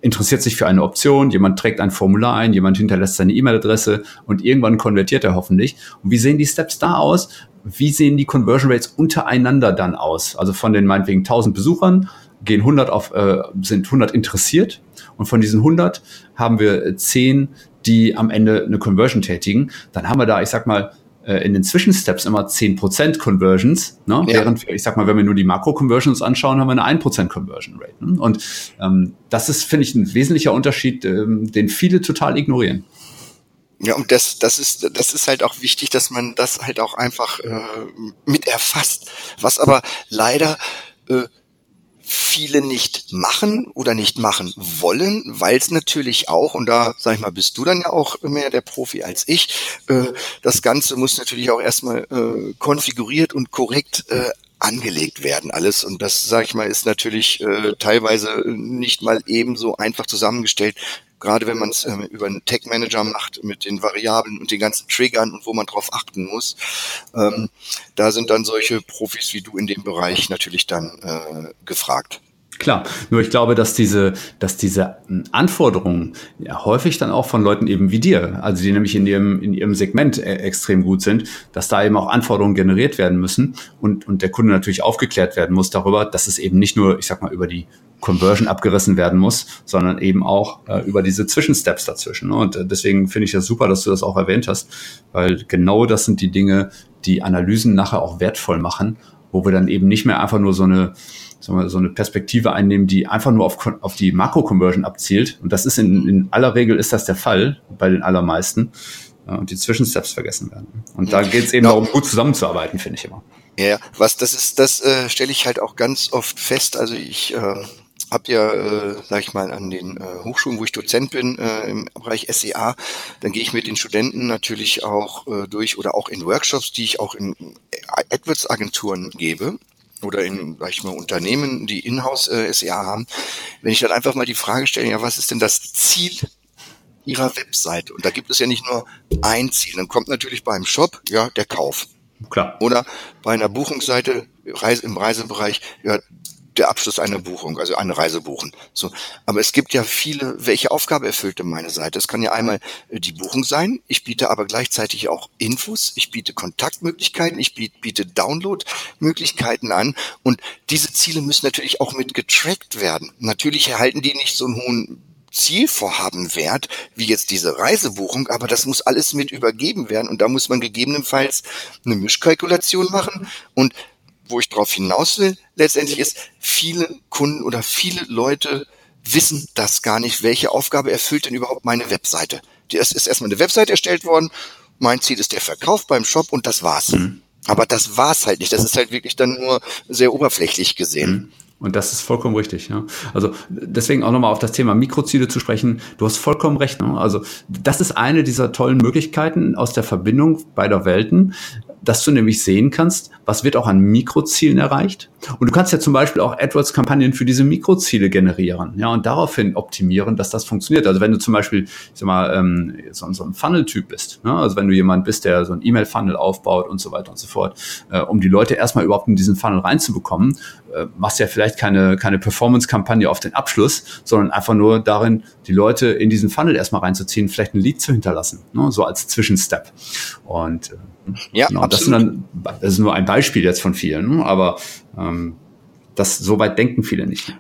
interessiert sich für eine Option, jemand trägt ein Formular ein, jemand hinterlässt seine E-Mail-Adresse und irgendwann konvertiert er hoffentlich. Und wie sehen die Steps da aus? Wie sehen die Conversion Rates untereinander dann aus? Also von den meinetwegen 1000 Besuchern gehen 100 auf, äh, sind 100 interessiert und von diesen 100 haben wir 10, die am Ende eine Conversion tätigen. Dann haben wir da, ich sag mal, in den Zwischensteps immer 10% Conversions, ne? Ja. während wir, ich sag mal, wenn wir nur die Makro-Conversions anschauen, haben wir eine 1% Conversion Rate. Ne? Und ähm, das ist, finde ich, ein wesentlicher Unterschied, ähm, den viele total ignorieren. Ja, und das, das ist, das ist halt auch wichtig, dass man das halt auch einfach äh, mit erfasst. Was aber leider äh, viele nicht machen oder nicht machen wollen, weil es natürlich auch, und da sag ich mal, bist du dann ja auch mehr der Profi als ich, äh, das Ganze muss natürlich auch erstmal äh, konfiguriert und korrekt äh, angelegt werden alles. Und das sage ich mal ist natürlich äh, teilweise nicht mal ebenso einfach zusammengestellt gerade wenn man es äh, über einen Tech Manager macht mit den Variablen und den ganzen Triggern und wo man drauf achten muss, ähm, da sind dann solche Profis wie du in dem Bereich natürlich dann äh, gefragt. Klar, nur ich glaube, dass diese, dass diese Anforderungen ja häufig dann auch von Leuten eben wie dir, also die nämlich in ihrem, in ihrem Segment äh, extrem gut sind, dass da eben auch Anforderungen generiert werden müssen und, und der Kunde natürlich aufgeklärt werden muss darüber, dass es eben nicht nur, ich sag mal, über die Conversion abgerissen werden muss, sondern eben auch äh, über diese Zwischensteps dazwischen. Ne? Und äh, deswegen finde ich das super, dass du das auch erwähnt hast, weil genau das sind die Dinge, die Analysen nachher auch wertvoll machen, wo wir dann eben nicht mehr einfach nur so eine wir, so eine Perspektive einnehmen, die einfach nur auf, auf die Makro-Conversion abzielt. Und das ist in, in aller Regel ist das der Fall bei den allermeisten. Und die Zwischensteps vergessen werden. Und da geht es eben darum, gut zusammenzuarbeiten, finde ich immer. Ja, was das ist, das äh, stelle ich halt auch ganz oft fest. Also ich äh, habe ja, äh, sag ich mal, an den äh, Hochschulen, wo ich Dozent bin, äh, im Bereich SEA, dann gehe ich mit den Studenten natürlich auch äh, durch oder auch in Workshops, die ich auch in AdWords-Agenturen gebe oder in, sag ich mal, Unternehmen, die Inhouse äh, SEA haben, wenn ich dann einfach mal die Frage stelle, ja, was ist denn das Ziel Ihrer Webseite? Und da gibt es ja nicht nur ein Ziel. Dann kommt natürlich beim Shop, ja, der Kauf. Klar. Oder bei einer Buchungsseite im Reisebereich, ja, der Abschluss einer Buchung, also eine Reise buchen. So, aber es gibt ja viele, welche Aufgabe erfüllt denn meine Seite? Es kann ja einmal äh, die Buchung sein. Ich biete aber gleichzeitig auch Infos. Ich biete Kontaktmöglichkeiten. Ich biete Downloadmöglichkeiten an. Und diese Ziele müssen natürlich auch mit getrackt werden. Natürlich erhalten die nicht so einen hohen Zielvorhabenwert, wie jetzt diese Reisebuchung, aber das muss alles mit übergeben werden und da muss man gegebenenfalls eine Mischkalkulation machen und wo ich darauf hinaus will, letztendlich ist, viele Kunden oder viele Leute wissen das gar nicht, welche Aufgabe erfüllt denn überhaupt meine Webseite. Die ist, ist erstmal eine Webseite erstellt worden mein Ziel ist der Verkauf beim Shop und das war's. Mhm. Aber das war's halt nicht. Das ist halt wirklich dann nur sehr oberflächlich gesehen. Mhm. Und das ist vollkommen richtig. Ja. Also deswegen auch nochmal auf das Thema Mikroziele zu sprechen. Du hast vollkommen recht. Ne? Also das ist eine dieser tollen Möglichkeiten aus der Verbindung beider Welten, dass du nämlich sehen kannst, was wird auch an Mikrozielen erreicht. Und du kannst ja zum Beispiel auch AdWords-Kampagnen für diese Mikroziele generieren, ja, und daraufhin optimieren, dass das funktioniert. Also wenn du zum Beispiel, ich sag mal, ähm, so, so ein Funnel-Typ bist, ne? also wenn du jemand bist, der so ein E-Mail-Funnel aufbaut und so weiter und so fort, äh, um die Leute erstmal überhaupt in diesen Funnel reinzubekommen, äh, machst ja vielleicht keine, keine Performance-Kampagne auf den Abschluss, sondern einfach nur darin, die Leute in diesen Funnel erstmal reinzuziehen, vielleicht ein Lied zu hinterlassen, ne? so als Zwischenstep. Und äh, ja, genau, das, dann, das ist nur ein Beispiel jetzt von vielen, ne? aber ähm, das so weit denken viele nicht.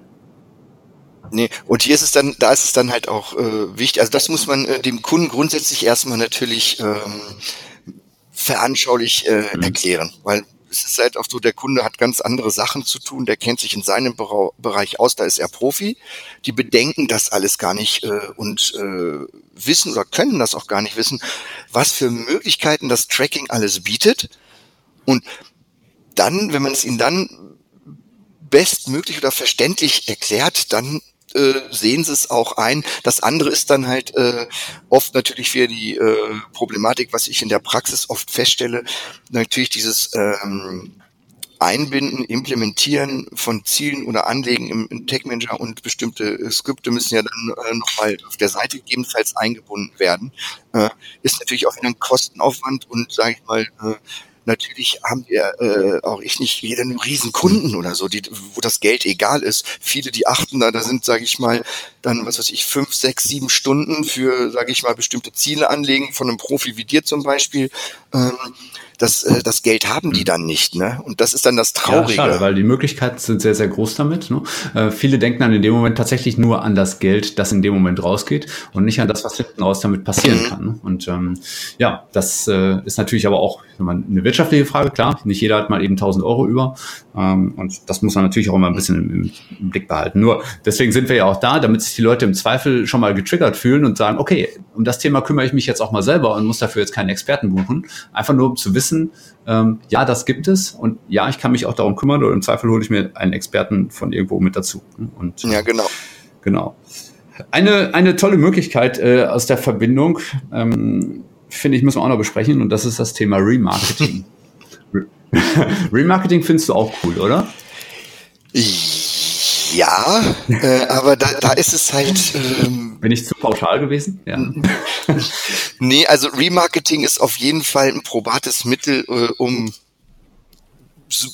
Nee, und hier ist es dann, da ist es dann halt auch äh, wichtig, also das muss man äh, dem Kunden grundsätzlich erstmal natürlich ähm, veranschaulich äh, mhm. erklären, weil es ist halt auch so, der Kunde hat ganz andere Sachen zu tun, der kennt sich in seinem Bereich aus, da ist er Profi. Die bedenken das alles gar nicht äh, und äh, wissen oder können das auch gar nicht wissen, was für Möglichkeiten das Tracking alles bietet. Und dann, wenn man es ihnen dann bestmöglich oder verständlich erklärt, dann äh, sehen sie es auch ein. Das andere ist dann halt äh, oft natürlich für die äh, Problematik, was ich in der Praxis oft feststelle, natürlich dieses ähm, Einbinden, Implementieren von Zielen oder Anlegen im, im Tech Manager und bestimmte Skripte müssen ja dann äh, nochmal auf der Seite gegebenenfalls eingebunden werden. Äh, ist natürlich auch wieder ein Kostenaufwand und sage ich mal, äh, natürlich haben wir, äh, auch ich nicht, jeder einen riesen Kunden oder so, die, wo das Geld egal ist. Viele, die achten da, da sind, sage ich mal, dann, was weiß ich, fünf, sechs, sieben Stunden für, sage ich mal, bestimmte Ziele anlegen, von einem Profi wie dir zum Beispiel. Ähm, das, äh, das Geld haben die hm. dann nicht. Ne? Und das ist dann das Traurige. Ja, schade, weil die Möglichkeiten sind sehr, sehr groß damit. Ne? Äh, viele denken dann in dem Moment tatsächlich nur an das Geld, das in dem Moment rausgeht und nicht an das, was hinten raus damit passieren mhm. kann. Ne? Und ähm, ja, das äh, ist natürlich aber auch eine wirtschaftliche Frage, klar. Nicht jeder hat mal eben 1000 Euro über. Ähm, und das muss man natürlich auch immer ein bisschen im, im Blick behalten. Nur deswegen sind wir ja auch da, damit sich die Leute im Zweifel schon mal getriggert fühlen und sagen, okay, um das Thema kümmere ich mich jetzt auch mal selber und muss dafür jetzt keinen Experten buchen. Einfach nur um zu wissen, ähm, ja, das gibt es und ja, ich kann mich auch darum kümmern oder im Zweifel hole ich mir einen Experten von irgendwo mit dazu. Und, ja, genau. Genau. Eine, eine tolle Möglichkeit äh, aus der Verbindung, ähm, finde ich, müssen wir auch noch besprechen und das ist das Thema Remarketing. [laughs] Remarketing findest du auch cool, oder? Ja, äh, aber da, da ist es halt. Ähm, Bin ich zu pauschal gewesen? Ja. [laughs] nee, also Remarketing ist auf jeden Fall ein probates Mittel, äh, um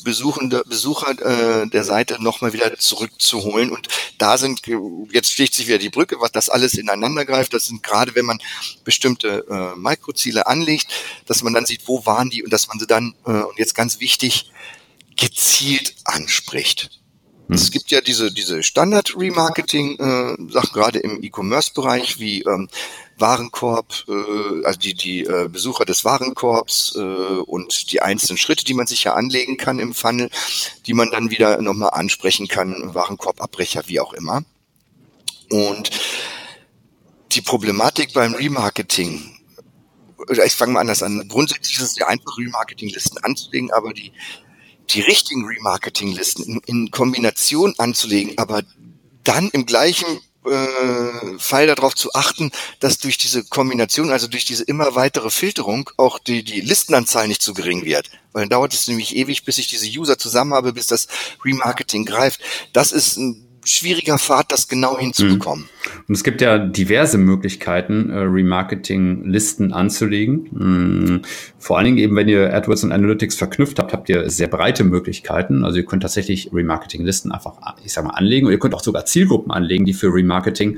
Besuchende, Besucher äh, der Seite nochmal wieder zurückzuholen. Und da sind, jetzt schlicht sich wieder die Brücke, was das alles ineinander greift. Das sind gerade, wenn man bestimmte äh, Mikroziele anlegt, dass man dann sieht, wo waren die und dass man sie dann, äh, und jetzt ganz wichtig, gezielt anspricht. Mhm. Es gibt ja diese, diese Standard-Remarketing-Sachen, äh, gerade im E-Commerce-Bereich, wie ähm, Warenkorb, äh, also die, die äh, Besucher des Warenkorbs äh, und die einzelnen Schritte, die man sich ja anlegen kann im Funnel, die man dann wieder nochmal ansprechen kann, Warenkorbabbrecher, wie auch immer. Und die Problematik beim Remarketing, ich fange mal anders an. Grundsätzlich ist es ja einfach, Remarketing-Listen anzulegen, aber die die richtigen Remarketing-Listen in, in, Kombination anzulegen, aber dann im gleichen äh, Fall darauf zu achten, dass durch diese Kombination, also durch diese immer weitere Filterung, auch die, die Listenanzahl nicht zu gering wird. Weil dann dauert es nämlich ewig, bis ich diese User zusammen habe, bis das Remarketing greift. Das ist ein schwieriger Pfad, das genau hinzubekommen. Mhm. Und es gibt ja diverse Möglichkeiten, äh, Remarketing-Listen anzulegen. Mhm. Vor allen Dingen eben, wenn ihr AdWords und Analytics verknüpft habt, habt ihr sehr breite Möglichkeiten. Also ihr könnt tatsächlich Remarketing-Listen einfach, ich sag mal, anlegen und ihr könnt auch sogar Zielgruppen anlegen, die für Remarketing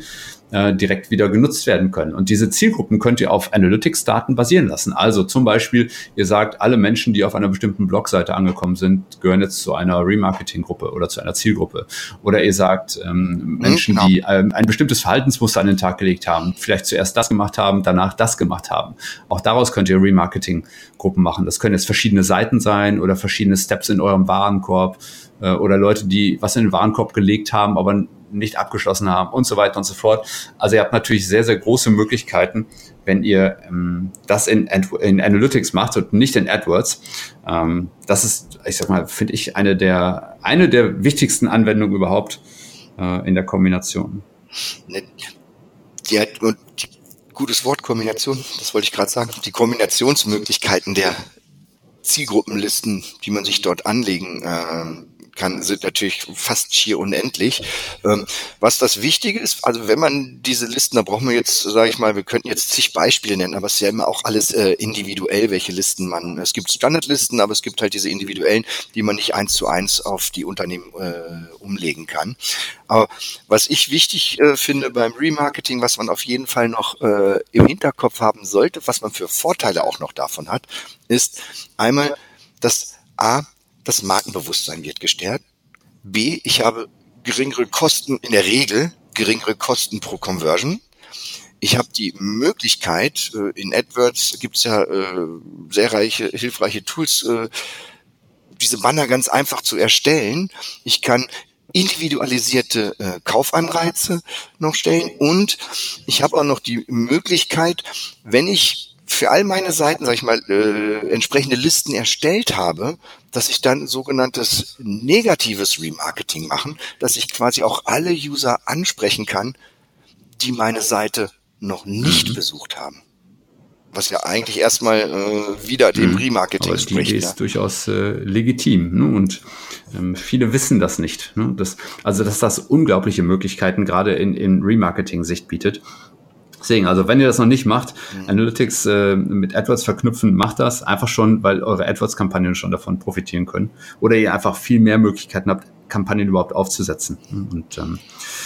äh, direkt wieder genutzt werden können. Und diese Zielgruppen könnt ihr auf Analytics-Daten basieren lassen. Also zum Beispiel, ihr sagt, alle Menschen, die auf einer bestimmten Blogseite angekommen sind, gehören jetzt zu einer Remarketing-Gruppe oder zu einer Zielgruppe. Oder ihr sagt, ähm, mhm, Menschen, genau. die ähm, ein bestimmtes Verhaltensmuster an den Tag gelegt haben, vielleicht zuerst das gemacht haben, danach das gemacht haben. Auch daraus könnt ihr Remarketing-Gruppen machen. Das können jetzt verschiedene Seiten sein oder verschiedene Steps in eurem Warenkorb äh, oder Leute, die was in den Warenkorb gelegt haben, aber nicht abgeschlossen haben und so weiter und so fort. Also ihr habt natürlich sehr, sehr große Möglichkeiten, wenn ihr ähm, das in, in Analytics macht und nicht in AdWords. Ähm, das ist, ich sag mal, finde ich eine der, eine der wichtigsten Anwendungen überhaupt äh, in der Kombination. Ne, die, und die, gutes Wort Kombination, das wollte ich gerade sagen. Die Kombinationsmöglichkeiten der Zielgruppenlisten, die man sich dort anlegen äh, kann, sind natürlich fast schier unendlich. Ähm, was das Wichtige ist, also wenn man diese Listen, da brauchen wir jetzt, sage ich mal, wir könnten jetzt zig Beispiele nennen, aber es ist ja immer auch alles äh, individuell, welche Listen man, es gibt Standardlisten, aber es gibt halt diese individuellen, die man nicht eins zu eins auf die Unternehmen äh, umlegen kann. Aber was ich wichtig äh, finde beim Remarketing, was man auf jeden Fall noch äh, im Hinterkopf haben sollte, was man für Vorteile auch noch davon hat, ist einmal, dass A, das Markenbewusstsein wird gestärkt. B, ich habe geringere Kosten, in der Regel geringere Kosten pro Conversion. Ich habe die Möglichkeit, äh, in AdWords gibt es ja äh, sehr reiche, hilfreiche Tools, äh, diese Banner ganz einfach zu erstellen. Ich kann individualisierte Kaufanreize noch stellen und ich habe auch noch die Möglichkeit, wenn ich für all meine Seiten, sag ich mal, äh, entsprechende Listen erstellt habe, dass ich dann sogenanntes negatives Remarketing machen, dass ich quasi auch alle User ansprechen kann, die meine Seite noch nicht mhm. besucht haben. Was ja eigentlich erstmal äh, wieder dem mhm. Remarketing Aber die Idee ist ja. durchaus äh, legitim. Ne? Und ähm, viele wissen das nicht. Ne? Das, also, dass das unglaubliche Möglichkeiten gerade in, in Remarketing-Sicht bietet. Deswegen, also wenn ihr das noch nicht macht, mhm. Analytics äh, mit AdWords verknüpfen, macht das einfach schon, weil eure AdWords-Kampagnen schon davon profitieren können. Oder ihr einfach viel mehr Möglichkeiten habt, Kampagnen überhaupt aufzusetzen. Und, ähm,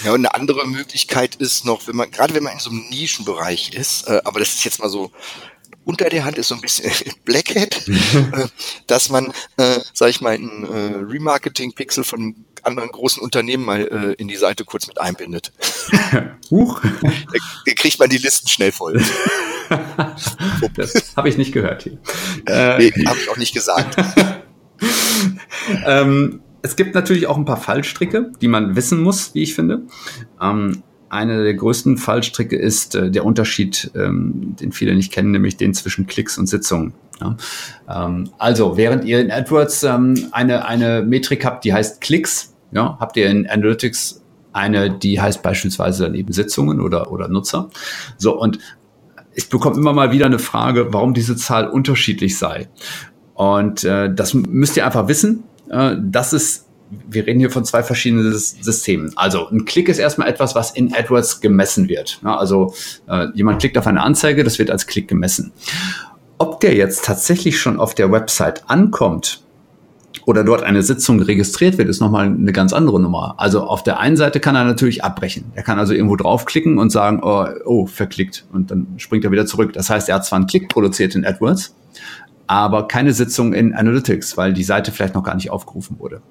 ja, und eine andere Möglichkeit ist noch, wenn man, gerade wenn man in so einem Nischenbereich ist, äh, aber das ist jetzt mal so unter der Hand ist so ein bisschen [laughs] Blackhead, [laughs] äh, dass man, äh, sag ich mal, ein äh, Remarketing-Pixel von anderen großen Unternehmen mal äh, in die Seite kurz mit einbindet. [laughs] Huch. Da, kriegt man die Listen schnell voll. das habe ich nicht gehört hier. Äh, nee, habe ich auch nicht gesagt. [laughs] ähm, es gibt natürlich auch ein paar Fallstricke, die man wissen muss, wie ich finde. Ähm, einer der größten Fallstricke ist äh, der Unterschied, ähm, den viele nicht kennen, nämlich den zwischen Klicks und Sitzungen. Ja? Ähm, also, während ihr in AdWords ähm, eine, eine Metrik habt, die heißt Klicks, ja, habt ihr in Analytics eine, die heißt beispielsweise dann eben Sitzungen oder, oder Nutzer. So, und ich bekomme immer mal wieder eine Frage, warum diese Zahl unterschiedlich sei. Und äh, das müsst ihr einfach wissen. Äh, das ist wir reden hier von zwei verschiedenen Systemen. Also ein Klick ist erstmal etwas, was in AdWords gemessen wird. Ja, also äh, jemand klickt auf eine Anzeige, das wird als Klick gemessen. Ob der jetzt tatsächlich schon auf der Website ankommt oder dort eine Sitzung registriert wird, ist nochmal eine ganz andere Nummer. Also auf der einen Seite kann er natürlich abbrechen. Er kann also irgendwo draufklicken und sagen, oh, oh, verklickt. Und dann springt er wieder zurück. Das heißt, er hat zwar einen Klick produziert in AdWords, aber keine Sitzung in Analytics, weil die Seite vielleicht noch gar nicht aufgerufen wurde.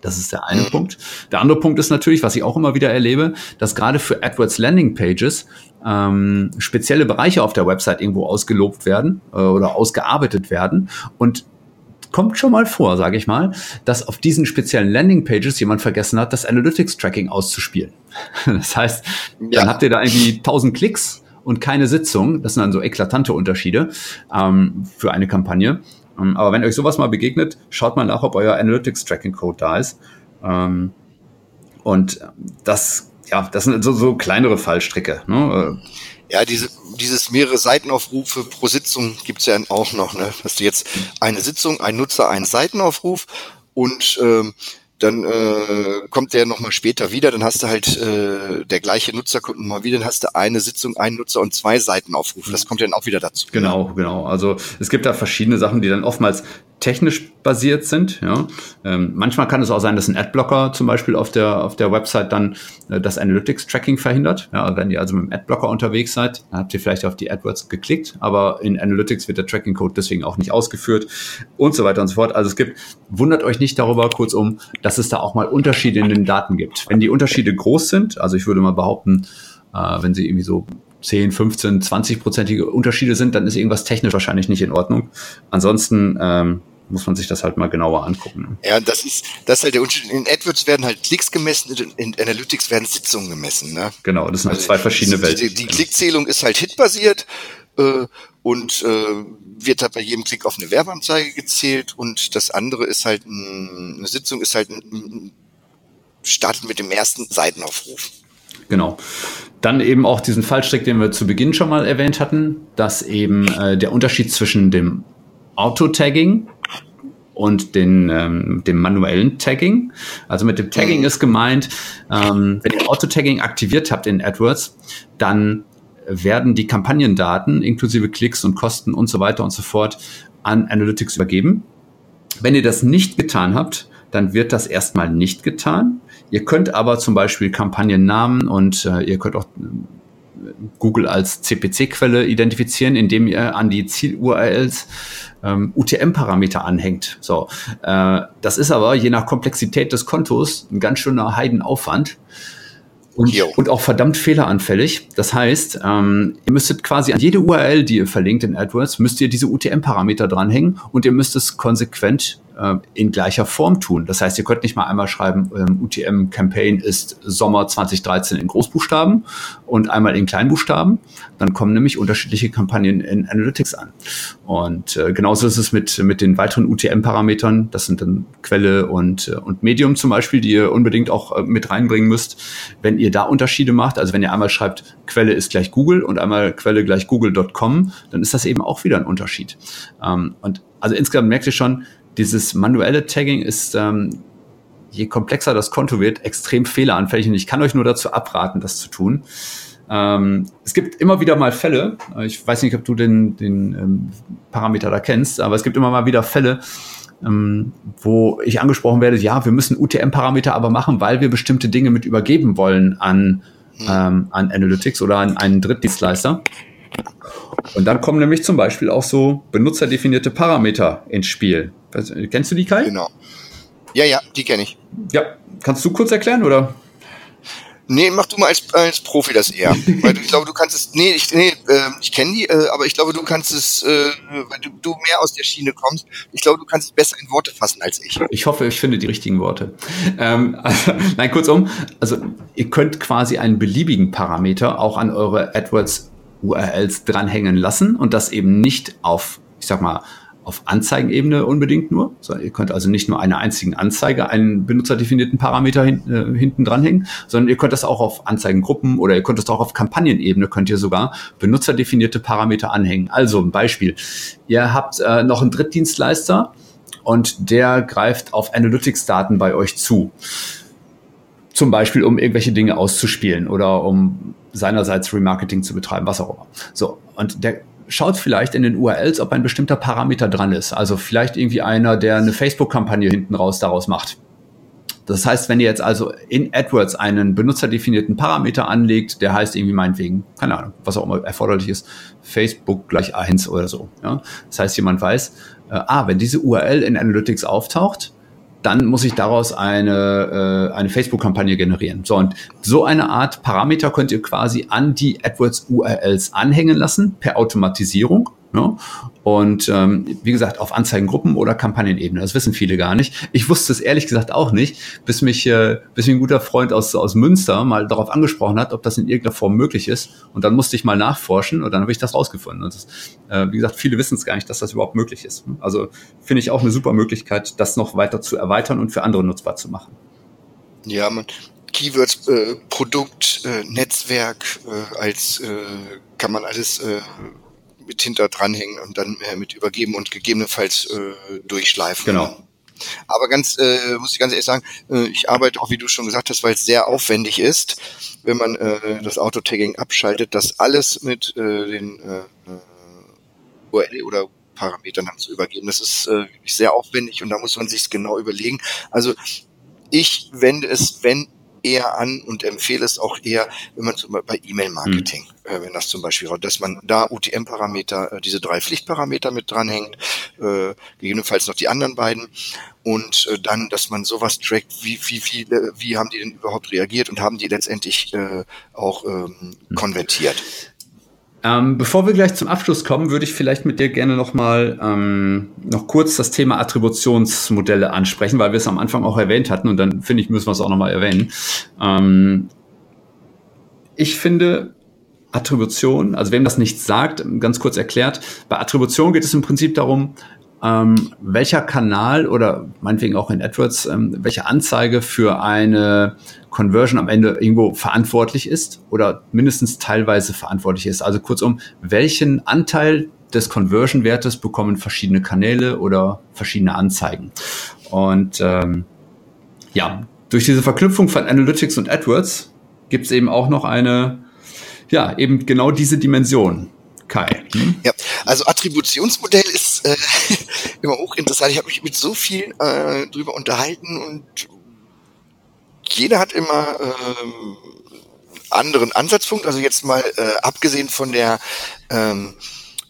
Das ist der eine Punkt. Der andere Punkt ist natürlich, was ich auch immer wieder erlebe, dass gerade für AdWords Landing Pages ähm, spezielle Bereiche auf der Website irgendwo ausgelobt werden äh, oder ausgearbeitet werden und kommt schon mal vor, sage ich mal, dass auf diesen speziellen Landing Pages jemand vergessen hat, das Analytics Tracking auszuspielen. [laughs] Das heißt, ja. dann habt ihr da irgendwie 1000 Klicks und keine Sitzung. Das sind dann so eklatante Unterschiede ähm, für eine Kampagne. Ähm, aber wenn euch sowas mal begegnet, schaut mal nach, ob euer Analytics-Tracking-Code da ist. Ähm, und das, ja, das sind so, so kleinere Fallstricke. Ne? Ja, diese, dieses mehrere Seitenaufrufe pro Sitzung gibt's ja auch noch. Ne? Hast du jetzt eine Sitzung, ein Nutzer, einen Seitenaufruf und ähm, dann äh, kommt der nochmal später wieder, dann hast du halt äh, der gleiche Nutzer kommt nochmal wieder, dann hast du eine Sitzung, einen Nutzer und zwei Seitenaufrufe. Das kommt dann auch wieder dazu. Genau, genau. Also es gibt da verschiedene Sachen, die dann oftmals technisch basiert sind. Ja. Ähm, manchmal kann es auch sein, dass ein Adblocker zum Beispiel auf der, auf der Website dann äh, das Analytics-Tracking verhindert. Ja, wenn ihr also mit dem Adblocker unterwegs seid, dann habt ihr vielleicht auf die AdWords geklickt, aber in Analytics wird der Tracking-Code deswegen auch nicht ausgeführt und so weiter und so fort. Also es gibt, wundert euch nicht darüber, kurzum, dass es da auch mal Unterschiede in den Daten gibt. Wenn die Unterschiede groß sind, also ich würde mal behaupten, äh, wenn sie irgendwie so 10, 15, 20-prozentige Unterschiede sind, dann ist irgendwas technisch wahrscheinlich nicht in Ordnung. Ansonsten ähm, muss man sich das halt mal genauer angucken. Ne? Ja, das ist, das ist halt der Unterschied. In AdWords werden halt Klicks gemessen, in Analytics werden Sitzungen gemessen. Ne? Genau, das sind halt also zwei verschiedene Welten. Die, die Klickzählung ist halt hitbasiert äh, und äh, wird halt bei jedem Klick auf eine Werbeanzeige gezählt und das andere ist halt ein, eine Sitzung ist halt ein, startet mit dem ersten Seitenaufruf. Genau. Dann eben auch diesen Fallstrick, den wir zu Beginn schon mal erwähnt hatten, dass eben äh, der Unterschied zwischen dem Auto-Tagging und den, ähm, dem manuellen Tagging. Also mit dem Tagging ist gemeint, ähm, wenn ihr Auto-Tagging aktiviert habt in AdWords, dann werden die Kampagnendaten inklusive Klicks und Kosten und so weiter und so fort an Analytics übergeben. Wenn ihr das nicht getan habt, dann wird das erstmal nicht getan. Ihr könnt aber zum Beispiel Kampagnennamen und äh, ihr könnt auch äh, Google als CPC-Quelle identifizieren, indem ihr an die Ziel-URLs ähm, UTM-Parameter anhängt. So, äh, das ist aber je nach Komplexität des Kontos ein ganz schöner Heidenaufwand und, und auch verdammt fehleranfällig. Das heißt, ähm, ihr müsstet quasi an jede URL, die ihr verlinkt in AdWords, müsst ihr diese UTM-Parameter dranhängen und ihr müsst es konsequent in gleicher Form tun. Das heißt, ihr könnt nicht mal einmal schreiben, ähm, UTM-Campaign ist Sommer 2013 in Großbuchstaben und einmal in Kleinbuchstaben. Dann kommen nämlich unterschiedliche Kampagnen in Analytics an. Und äh, genauso ist es mit, mit den weiteren UTM-Parametern. Das sind dann Quelle und, äh, und Medium zum Beispiel, die ihr unbedingt auch äh, mit reinbringen müsst. Wenn ihr da Unterschiede macht, also wenn ihr einmal schreibt, Quelle ist gleich Google und einmal Quelle gleich google.com, dann ist das eben auch wieder ein Unterschied. Ähm, und also insgesamt merkt ihr schon, dieses manuelle Tagging ist, ähm, je komplexer das Konto wird, extrem fehleranfällig. Und ich kann euch nur dazu abraten, das zu tun. Ähm, es gibt immer wieder mal Fälle, äh, ich weiß nicht, ob du den, den ähm, Parameter da kennst, aber es gibt immer mal wieder Fälle, ähm, wo ich angesprochen werde, ja, wir müssen UTM-Parameter aber machen, weil wir bestimmte Dinge mit übergeben wollen an, ähm, an Analytics oder an einen Drittdienstleister. Und dann kommen nämlich zum Beispiel auch so benutzerdefinierte Parameter ins Spiel. Kennst du die, Kai? Genau. Ja, ja, die kenne ich. Ja, kannst du kurz erklären, oder? Nee, mach du mal als, als Profi das eher. [laughs] weil du, ich glaube, du kannst es, nee, ich, nee, äh, ich kenne die, äh, aber ich glaube, du kannst es, äh, weil du, du mehr aus der Schiene kommst, ich glaube, du kannst es besser in Worte fassen als ich. Ich hoffe, ich finde die richtigen Worte. Ähm, [laughs] also, nein, kurzum, also ihr könnt quasi einen beliebigen Parameter auch an eure AdWords URLs dranhängen lassen und das eben nicht auf, ich sag mal, auf Anzeigenebene unbedingt nur. So, ihr könnt also nicht nur eine einzigen Anzeige einen benutzerdefinierten Parameter hin, äh, hinten dranhängen, sondern ihr könnt das auch auf Anzeigengruppen oder ihr könnt das auch auf Kampagnenebene, könnt ihr sogar benutzerdefinierte Parameter anhängen. Also ein Beispiel. Ihr habt äh, noch einen Drittdienstleister und der greift auf Analytics-Daten bei euch zu. Zum Beispiel, um irgendwelche Dinge auszuspielen oder um seinerseits Remarketing zu betreiben, was auch immer. So, und der schaut vielleicht in den URLs, ob ein bestimmter Parameter dran ist. Also vielleicht irgendwie einer, der eine Facebook-Kampagne hinten raus daraus macht. Das heißt, wenn ihr jetzt also in AdWords einen benutzerdefinierten Parameter anlegt, der heißt irgendwie meinetwegen, keine Ahnung, was auch immer erforderlich ist, Facebook gleich eins oder so. Ja? Das heißt, jemand weiß, äh, ah, wenn diese URL in Analytics auftaucht, dann muss ich daraus eine, äh, eine Facebook-Kampagne generieren. So, und so eine Art Parameter könnt ihr quasi an die AdWords-URLs anhängen lassen per Automatisierung. Ne? Und ähm, wie gesagt, auf Anzeigengruppen oder Kampagnenebene. Das wissen viele gar nicht. Ich wusste es ehrlich gesagt auch nicht, bis mich, äh, bis mich ein guter Freund aus, aus Münster mal darauf angesprochen hat, ob das in irgendeiner Form möglich ist. Und dann musste ich mal nachforschen und dann habe ich das rausgefunden. Und das, äh, wie gesagt, viele wissen es gar nicht, dass das überhaupt möglich ist. Also finde ich auch eine super Möglichkeit, das noch weiter zu erweitern und für andere nutzbar zu machen. Ja, man, Keywords, äh, Produkt, äh, Netzwerk, äh, als äh, kann man alles äh, mit hinter dranhängen und dann äh, mit übergeben und gegebenenfalls äh, durchschleifen. Genau. Aber ganz, äh, muss ich ganz ehrlich sagen, äh, ich arbeite auch, wie du schon gesagt hast, weil es sehr aufwendig ist, wenn man äh, das Auto-Tagging abschaltet, das alles mit äh, den äh, äh URL oder Parametern dann zu übergeben. Das ist äh, sehr aufwendig und da muss man sich genau überlegen. Also ich wende es, wenn eher an und empfehle es auch eher, wenn man zum Beispiel bei E-Mail-Marketing, mhm. äh, wenn das zum Beispiel, dass man da UTM-Parameter, äh, diese drei Pflichtparameter mit dranhängt, äh, gegebenenfalls noch die anderen beiden und äh, dann, dass man sowas trackt, wie, wie viele, wie haben die denn überhaupt reagiert und haben die letztendlich äh, auch ähm, mhm. konvertiert. Ähm, bevor wir gleich zum Abschluss kommen, würde ich vielleicht mit dir gerne noch mal ähm, noch kurz das Thema Attributionsmodelle ansprechen, weil wir es am Anfang auch erwähnt hatten und dann finde ich, müssen wir es auch noch mal erwähnen. Ähm, ich finde, Attribution, also wem das nichts sagt, ganz kurz erklärt, bei Attribution geht es im Prinzip darum, ähm, welcher Kanal oder meinetwegen auch in AdWords, ähm, welche Anzeige für eine Conversion am Ende irgendwo verantwortlich ist oder mindestens teilweise verantwortlich ist. Also kurzum, welchen Anteil des Conversion-Wertes bekommen verschiedene Kanäle oder verschiedene Anzeigen. Und ähm, ja, durch diese Verknüpfung von Analytics und AdWords gibt es eben auch noch eine, ja, eben genau diese Dimension. Kai. Hm? Ja, also Attributionsmodell ist äh, [laughs] immer hochinteressant. Ich habe mich mit so vielen äh, drüber unterhalten und jeder hat immer ähm, anderen Ansatzpunkt. Also jetzt mal äh, abgesehen von der ähm,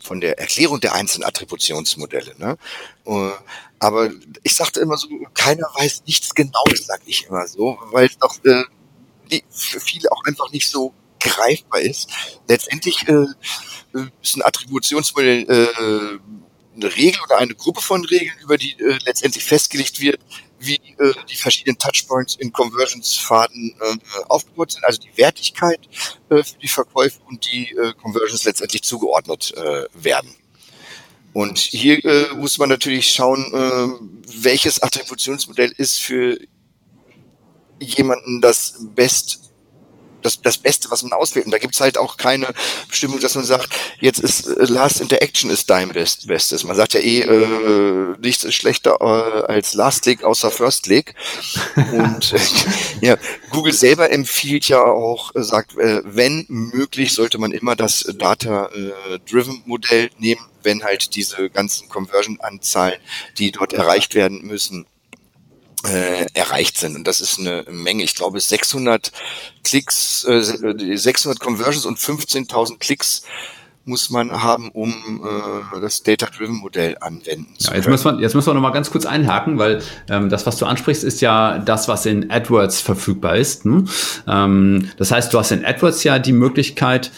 von der Erklärung der einzelnen Attributionsmodelle. Ne? Uh, aber ich sagte immer so, keiner weiß nichts Genaues, sage ich immer so, weil es doch äh, für viele auch einfach nicht so greifbar ist. Letztendlich äh, ist ein Attributionsmodell äh, eine Regel oder eine Gruppe von Regeln, über die äh, letztendlich festgelegt wird, wie äh, die verschiedenen Touchpoints in Conversions-Faden äh, aufgebaut sind, also die Wertigkeit äh, für die Verkäufe und die äh, Conversions letztendlich zugeordnet äh, werden. Und hier äh, muss man natürlich schauen, äh, welches Attributionsmodell ist für jemanden das best das, das Beste, was man auswählt. Und da gibt's halt auch keine Bestimmung, dass man sagt, jetzt ist äh, Last Interaction ist dein Best, Bestes. Man sagt ja eh, äh, nichts ist schlechter äh, als Last Click außer First Click. [laughs] Und äh, ja, Google selber empfiehlt ja auch, äh, sagt, äh, wenn möglich, sollte man immer das Data-Driven äh, Modell nehmen, wenn halt diese ganzen Conversion-Anzahlen, die dort erreicht werden müssen, äh, erreicht sind. Und das ist eine Menge. Ich glaube, 600 Klicks, äh, 600 Conversions und 15.000 Klicks muss man haben, um äh, das Data-Driven-Modell anwenden zu ja, jetzt können. Müssen wir, jetzt müssen wir noch mal ganz kurz einhaken, weil ähm, das, was du ansprichst, ist ja das, was in AdWords verfügbar ist. Hm? Ähm, das heißt, du hast in AdWords ja die Möglichkeit,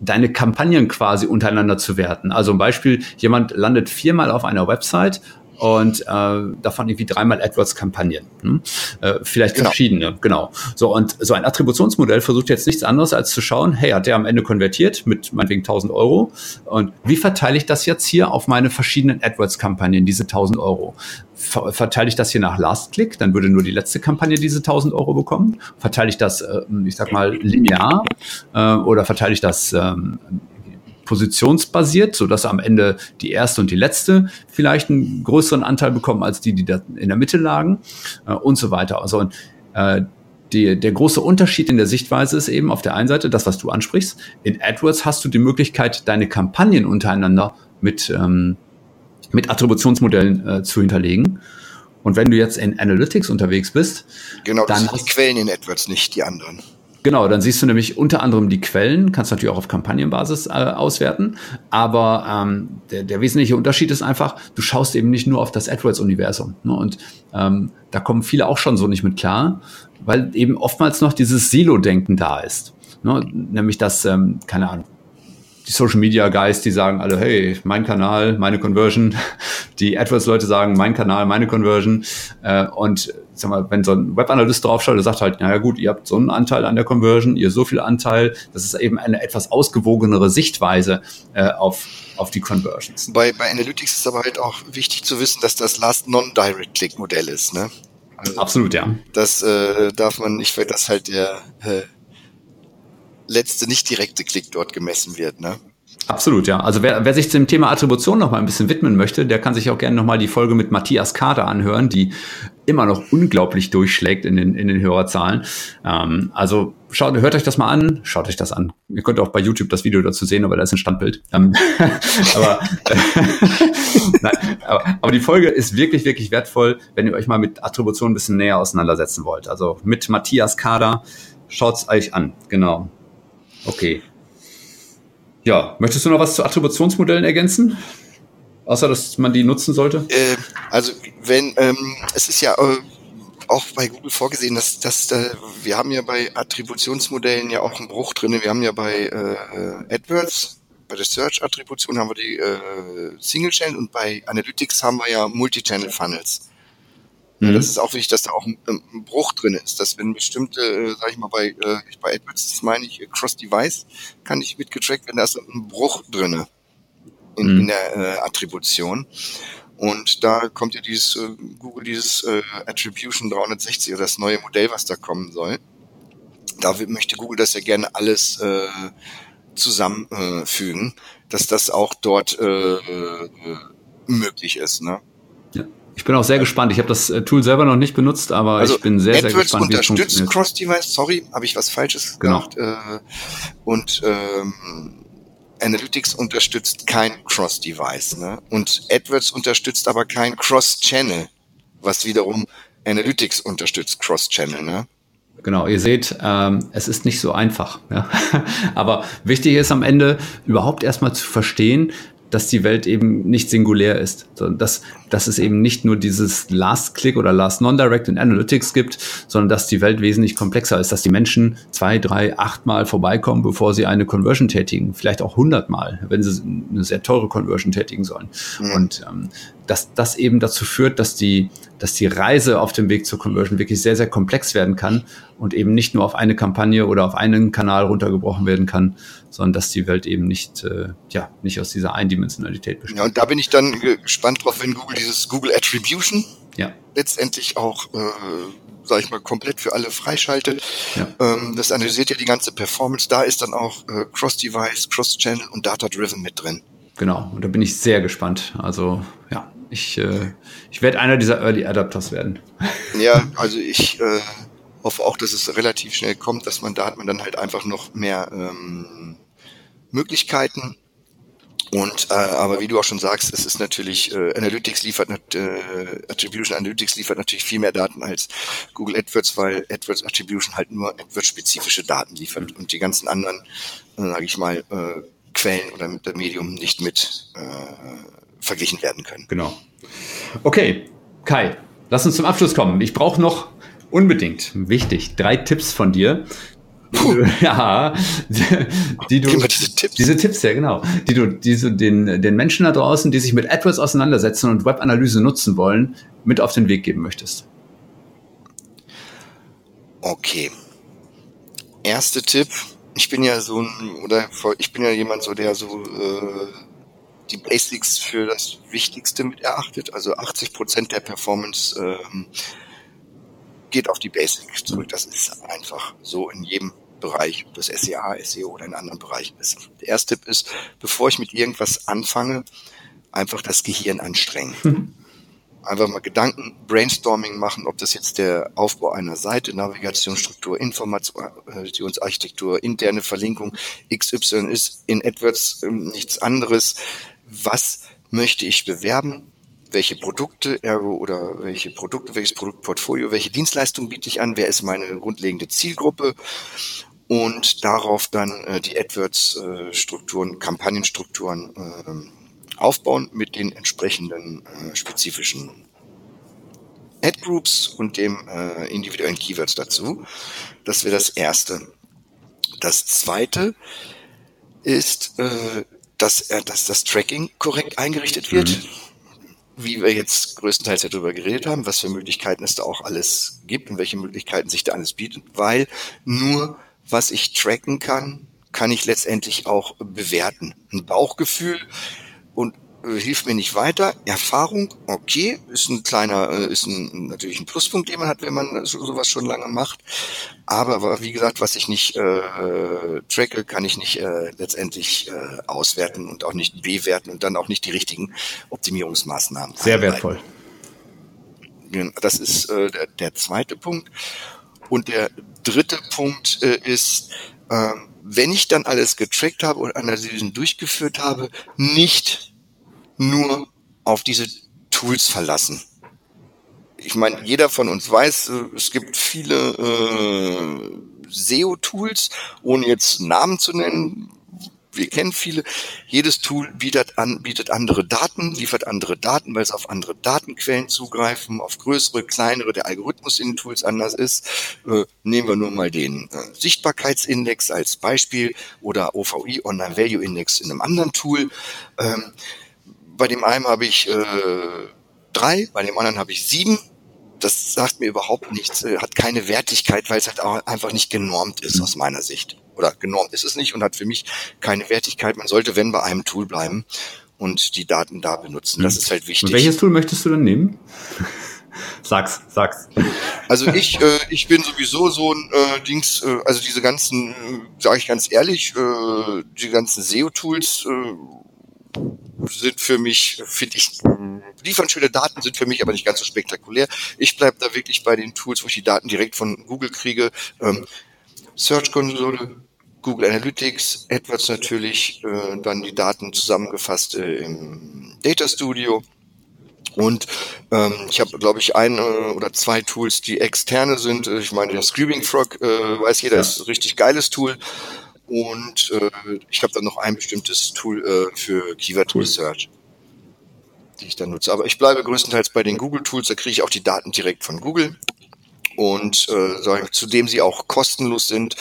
deine Kampagnen quasi untereinander zu werten. Also ein Beispiel, jemand landet viermal auf einer Website und äh, davon irgendwie dreimal AdWords-Kampagnen. Hm? Äh, vielleicht genau. verschiedene, genau. So, und so ein Attributionsmodell versucht jetzt nichts anderes, als zu schauen, hey, hat der am Ende konvertiert mit meinetwegen 1000 Euro? Und wie verteile ich das jetzt hier auf meine verschiedenen AdWords-Kampagnen, diese 1000 Euro? Ver verteile ich das hier nach Last Click, dann würde nur die letzte Kampagne diese 1000 Euro bekommen. Verteile ich das, äh, ich sag mal, linear äh, oder verteile ich das ähm, positionsbasiert, so dass am Ende die erste und die letzte vielleicht einen größeren Anteil bekommen als die, die da in der Mitte lagen äh, und so weiter. Also und, äh, die, der große Unterschied in der Sichtweise ist eben auf der einen Seite das, was du ansprichst. In AdWords hast du die Möglichkeit, deine Kampagnen untereinander mit, ähm, mit Attributionsmodellen äh, zu hinterlegen. Und wenn du jetzt in Analytics unterwegs bist, genau, dann das sind die Quellen in AdWords, nicht die anderen. Genau, dann siehst du nämlich unter anderem die Quellen, kannst natürlich auch auf Kampagnenbasis äh, auswerten, aber ähm, der, der wesentliche Unterschied ist einfach, du schaust eben nicht nur auf das AdWords-Universum. Ne? Und ähm, da kommen viele auch schon so nicht mit klar, weil eben oftmals noch dieses Silo-Denken da ist. Ne? Nämlich, dass, ähm, keine Ahnung, die Social Media Guys, die sagen alle, hey, mein Kanal, meine Conversion. Die AdWords-Leute sagen, mein Kanal, meine Conversion. Äh, und sag mal, wenn so ein Webanalyst draufschaut, der sagt halt, naja gut, ihr habt so einen Anteil an der Conversion, ihr so viel Anteil. Das ist eben eine etwas ausgewogenere Sichtweise äh, auf, auf die Conversions. Bei, bei Analytics ist aber halt auch wichtig zu wissen, dass das Last Non-Direct-Click-Modell ist, ne? Also, Absolut, ja. Das äh, darf man nicht, weil das halt der äh, letzte nicht direkte Klick dort gemessen wird, ne? Absolut, ja. Also wer, wer sich dem Thema Attribution noch mal ein bisschen widmen möchte, der kann sich auch gerne noch mal die Folge mit Matthias Kader anhören, die immer noch unglaublich durchschlägt in den, in den Hörerzahlen. Ähm, also schaut, hört euch das mal an, schaut euch das an. Ihr könnt auch bei YouTube das Video dazu sehen, aber da ist ein Standbild. Ähm, [laughs] aber, [laughs] nein, aber, aber die Folge ist wirklich, wirklich wertvoll, wenn ihr euch mal mit Attribution ein bisschen näher auseinandersetzen wollt. Also mit Matthias Kader, schaut's euch an, genau. Okay. Ja, möchtest du noch was zu Attributionsmodellen ergänzen? Außer, dass man die nutzen sollte? Äh, also, wenn, ähm, es ist ja äh, auch bei Google vorgesehen, dass, dass äh, wir haben ja bei Attributionsmodellen ja auch einen Bruch drin. Wir haben ja bei äh, AdWords, bei der Search-Attribution haben wir die äh, Single-Channel und bei Analytics haben wir ja Multi-Channel-Funnels. Mhm. Das ist auch wichtig, dass da auch ein, ein Bruch drin ist, dass wenn bestimmte, äh, sag ich mal, bei, äh, bei AdWords, das meine ich, Cross-Device, kann nicht mitgetrackt werden, da ist ein Bruch drinne in, mhm. in der äh, Attribution. Und da kommt ja dieses äh, Google, dieses äh, Attribution 360 oder das neue Modell, was da kommen soll. Da möchte Google das ja gerne alles äh, zusammenfügen, äh, dass das auch dort äh, äh, möglich ist. Ne? Ich bin auch sehr gespannt. Ich habe das äh, Tool selber noch nicht benutzt, aber also ich bin sehr, AdWords sehr gespannt, es unterstützt Cross-Device. Sorry, habe ich was Falsches genau. gemacht. Äh, und ähm, Analytics unterstützt kein Cross-Device. Ne? Und AdWords unterstützt aber kein Cross-Channel, was wiederum Analytics unterstützt Cross-Channel. Ne? Genau, ihr seht, ähm, es ist nicht so einfach. Ja? [laughs] aber wichtig ist am Ende überhaupt erstmal zu verstehen, dass die Welt eben nicht singulär ist, sondern dass, dass es eben nicht nur dieses Last-Click oder Last Non-Direct in Analytics gibt, sondern dass die Welt wesentlich komplexer ist, dass die Menschen zwei, drei, achtmal vorbeikommen, bevor sie eine Conversion tätigen, vielleicht auch hundertmal, wenn sie eine sehr teure Conversion tätigen sollen. Mhm. Und ähm, dass das eben dazu führt, dass die, dass die Reise auf dem Weg zur Conversion wirklich sehr, sehr komplex werden kann und eben nicht nur auf eine Kampagne oder auf einen Kanal runtergebrochen werden kann, sondern dass die Welt eben nicht, äh, ja, nicht aus dieser Eindimensionalität besteht. Ja, und da bin ich dann gespannt drauf, wenn Google dieses Google Attribution ja. letztendlich auch, äh, sage ich mal, komplett für alle freischaltet. Ja. Ähm, das analysiert ja die ganze Performance. Da ist dann auch äh, Cross-Device, Cross-Channel und Data-Driven mit drin. Genau, und da bin ich sehr gespannt. Also ja, ich, äh, ich werde einer dieser Early Adapters werden. [laughs] Ja, also ich äh, hoffe auch, dass es relativ schnell kommt, dass man da hat man dann halt einfach noch mehr ähm, Möglichkeiten. Und äh, aber wie du auch schon sagst, es ist natürlich äh, Analytics liefert äh, Attribution Analytics liefert natürlich viel mehr Daten als Google AdWords, weil AdWords Attribution halt nur AdWords spezifische Daten liefert und die ganzen anderen, äh, sage ich mal, äh, Quellen oder mit dem Medium nicht mit äh, verglichen werden können. Genau. Okay, Kai, lass uns zum Abschluss kommen. Ich brauche noch unbedingt, wichtig, drei Tipps von dir. Puh. [laughs] Ja, die du, diese Tipps. diese Tipps, ja genau, die du diese, den, den Menschen da draußen, die sich mit AdWords auseinandersetzen und Webanalyse nutzen wollen, mit auf den Weg geben möchtest. Okay. Erster Tipp, ich bin ja so ein, oder ich bin ja jemand so, der so äh, die Basics für das Wichtigste mit erachtet. Also 80 Prozent der Performance ähm, geht auf die Basics zurück. Das ist einfach so in jedem Bereich, ob das SEA, SEO oder in anderen Bereichen ist. Der erste Tipp ist, bevor ich mit irgendwas anfange, einfach das Gehirn anstrengen. Mhm einfach mal Gedanken, Brainstorming machen, ob das jetzt der Aufbau einer Seite, Navigationsstruktur, Informationsarchitektur, interne Verlinkung XY ist, in AdWords ähm, nichts anderes. Was möchte ich bewerben? Welche Produkte, ergo oder welche Produkte, welches Produktportfolio, welche Dienstleistung biete ich an? Wer ist meine grundlegende Zielgruppe? Und darauf dann äh, die AdWords-Strukturen, Kampagnenstrukturen äh, aufbauen mit den entsprechenden äh, spezifischen Ad-Groups und dem äh, individuellen Keywords dazu. Das wäre das Erste. Das Zweite ist, äh, dass, äh, dass das Tracking korrekt eingerichtet wird. Mhm. Wie wir jetzt größtenteils ja darüber geredet haben, was für Möglichkeiten es da auch alles gibt und welche Möglichkeiten sich da alles bieten, weil nur was ich tracken kann, kann ich letztendlich auch bewerten. Ein Bauchgefühl und äh, hilft mir nicht weiter. Erfahrung, okay, ist ein kleiner, äh, ist ein, natürlich ein Pluspunkt, den man hat, wenn man so, sowas schon lange macht. Aber wie gesagt, was ich nicht äh, tracke, kann ich nicht äh, letztendlich äh, auswerten und auch nicht bewerten und dann auch nicht die richtigen Optimierungsmaßnahmen. Sehr wertvoll. Das ist äh, der, der zweite Punkt. Und der dritte Punkt äh, ist, äh, wenn ich dann alles getrackt habe und Analysen durchgeführt habe, nicht nur auf diese Tools verlassen. Ich meine, jeder von uns weiß, äh, es gibt viele äh, SEO-Tools, ohne jetzt Namen zu nennen, wir kennen viele. Jedes Tool bietet an, bietet andere Daten, liefert andere Daten, weil es auf andere Datenquellen zugreifen, auf größere, kleinere, der Algorithmus in den Tools anders ist. Äh, nehmen wir nur mal den äh, Sichtbarkeitsindex als Beispiel oder OVI, Online Value Index in einem anderen Tool. Ähm, bei dem einen habe ich äh, drei, bei dem anderen habe ich sieben das sagt mir überhaupt nichts, äh, hat keine Wertigkeit, weil es halt auch einfach nicht genormt ist aus meiner Sicht. Oder genormt ist es nicht und hat für mich keine Wertigkeit. Man sollte, wenn, bei einem Tool bleiben und die Daten da benutzen. Das mhm. ist halt wichtig. Und welches Tool möchtest du dann nehmen? [laughs] sag's, sag's. Also ich, äh, ich bin sowieso so ein äh, Dings, äh, also diese ganzen, äh, sage ich ganz ehrlich, äh, die ganzen SEO-Tools äh, sind für mich, finde ich, liefern schöne Daten, sind für mich aber nicht ganz so spektakulär. Ich bleibe da wirklich bei den Tools, wo ich die Daten direkt von Google kriege. Ähm, Search-Konsole, Google Analytics, AdWords natürlich, äh, dann die Daten zusammengefasst äh, im Data Studio. Und ähm, ich habe, glaube ich, ein äh, oder zwei Tools, die externe sind. Ich meine, der Screaming Frog, äh, weiß jeder, ist ein richtig geiles Tool. Und äh, ich habe dann noch ein bestimmtes Tool äh, für Keyword cool. Research, die ich dann nutze. Aber ich bleibe größtenteils bei den Google Tools, da kriege ich auch die Daten direkt von Google. Und äh, zudem sie auch kostenlos sind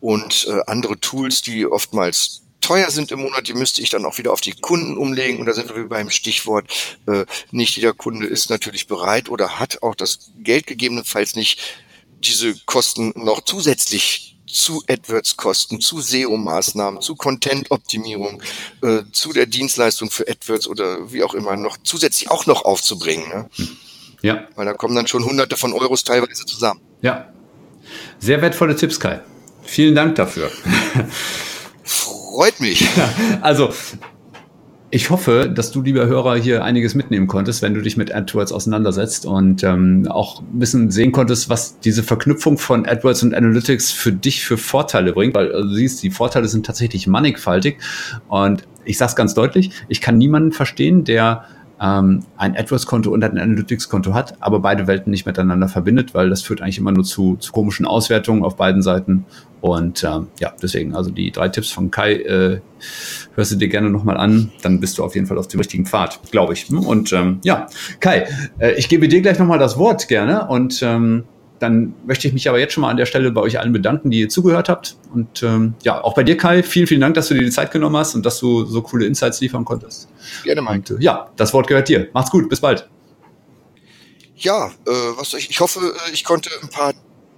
und äh, andere Tools, die oftmals teuer sind im Monat, die müsste ich dann auch wieder auf die Kunden umlegen. Und da sind wir beim Stichwort, äh, nicht jeder Kunde ist natürlich bereit oder hat auch das Geld gegebenenfalls nicht, diese Kosten noch zusätzlich zu AdWords-Kosten, zu SEO-Maßnahmen, zu Content-Optimierung, äh, zu der Dienstleistung für AdWords oder wie auch immer noch zusätzlich auch noch aufzubringen. Ne? Ja. Weil da kommen dann schon hunderte von Euros teilweise zusammen. Ja. Sehr wertvolle Tipps, Kai. Vielen Dank dafür. Freut mich. [laughs] Also ich hoffe, dass du, lieber Hörer, hier einiges mitnehmen konntest, wenn du dich mit AdWords auseinandersetzt und ähm, auch ein bisschen sehen konntest, was diese Verknüpfung von AdWords und Analytics für dich für Vorteile bringt, weil also, du siehst, die Vorteile sind tatsächlich mannigfaltig. Und ich sage es ganz deutlich, ich kann niemanden verstehen, der ähm, ein AdWords-Konto und ein Analytics-Konto hat, aber beide Welten nicht miteinander verbindet, weil das führt eigentlich immer nur zu, zu komischen Auswertungen auf beiden Seiten. Und ähm, ja, deswegen, also die drei Tipps von Kai äh, hörst du dir gerne nochmal an, dann bist du auf jeden Fall auf dem richtigen Pfad, glaube ich. Und ähm, ja, Kai, äh, ich gebe dir gleich nochmal das Wort gerne und ähm, dann möchte ich mich aber jetzt schon mal an der Stelle bei euch allen bedanken, die ihr zugehört habt. Und ähm, ja, auch bei dir, Kai, vielen, vielen Dank, dass du dir die Zeit genommen hast und dass du so coole Insights liefern konntest. Gerne, Mike. Und, äh, ja, das Wort gehört dir. Macht's gut, bis bald. Ja, äh, was soll ich, ich hoffe, äh, ich konnte ein paar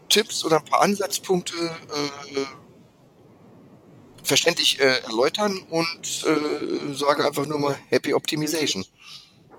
Tipps oder ein paar Ansatzpunkte äh, verständlich äh, erläutern und äh, sage einfach nur mal Happy Optimization.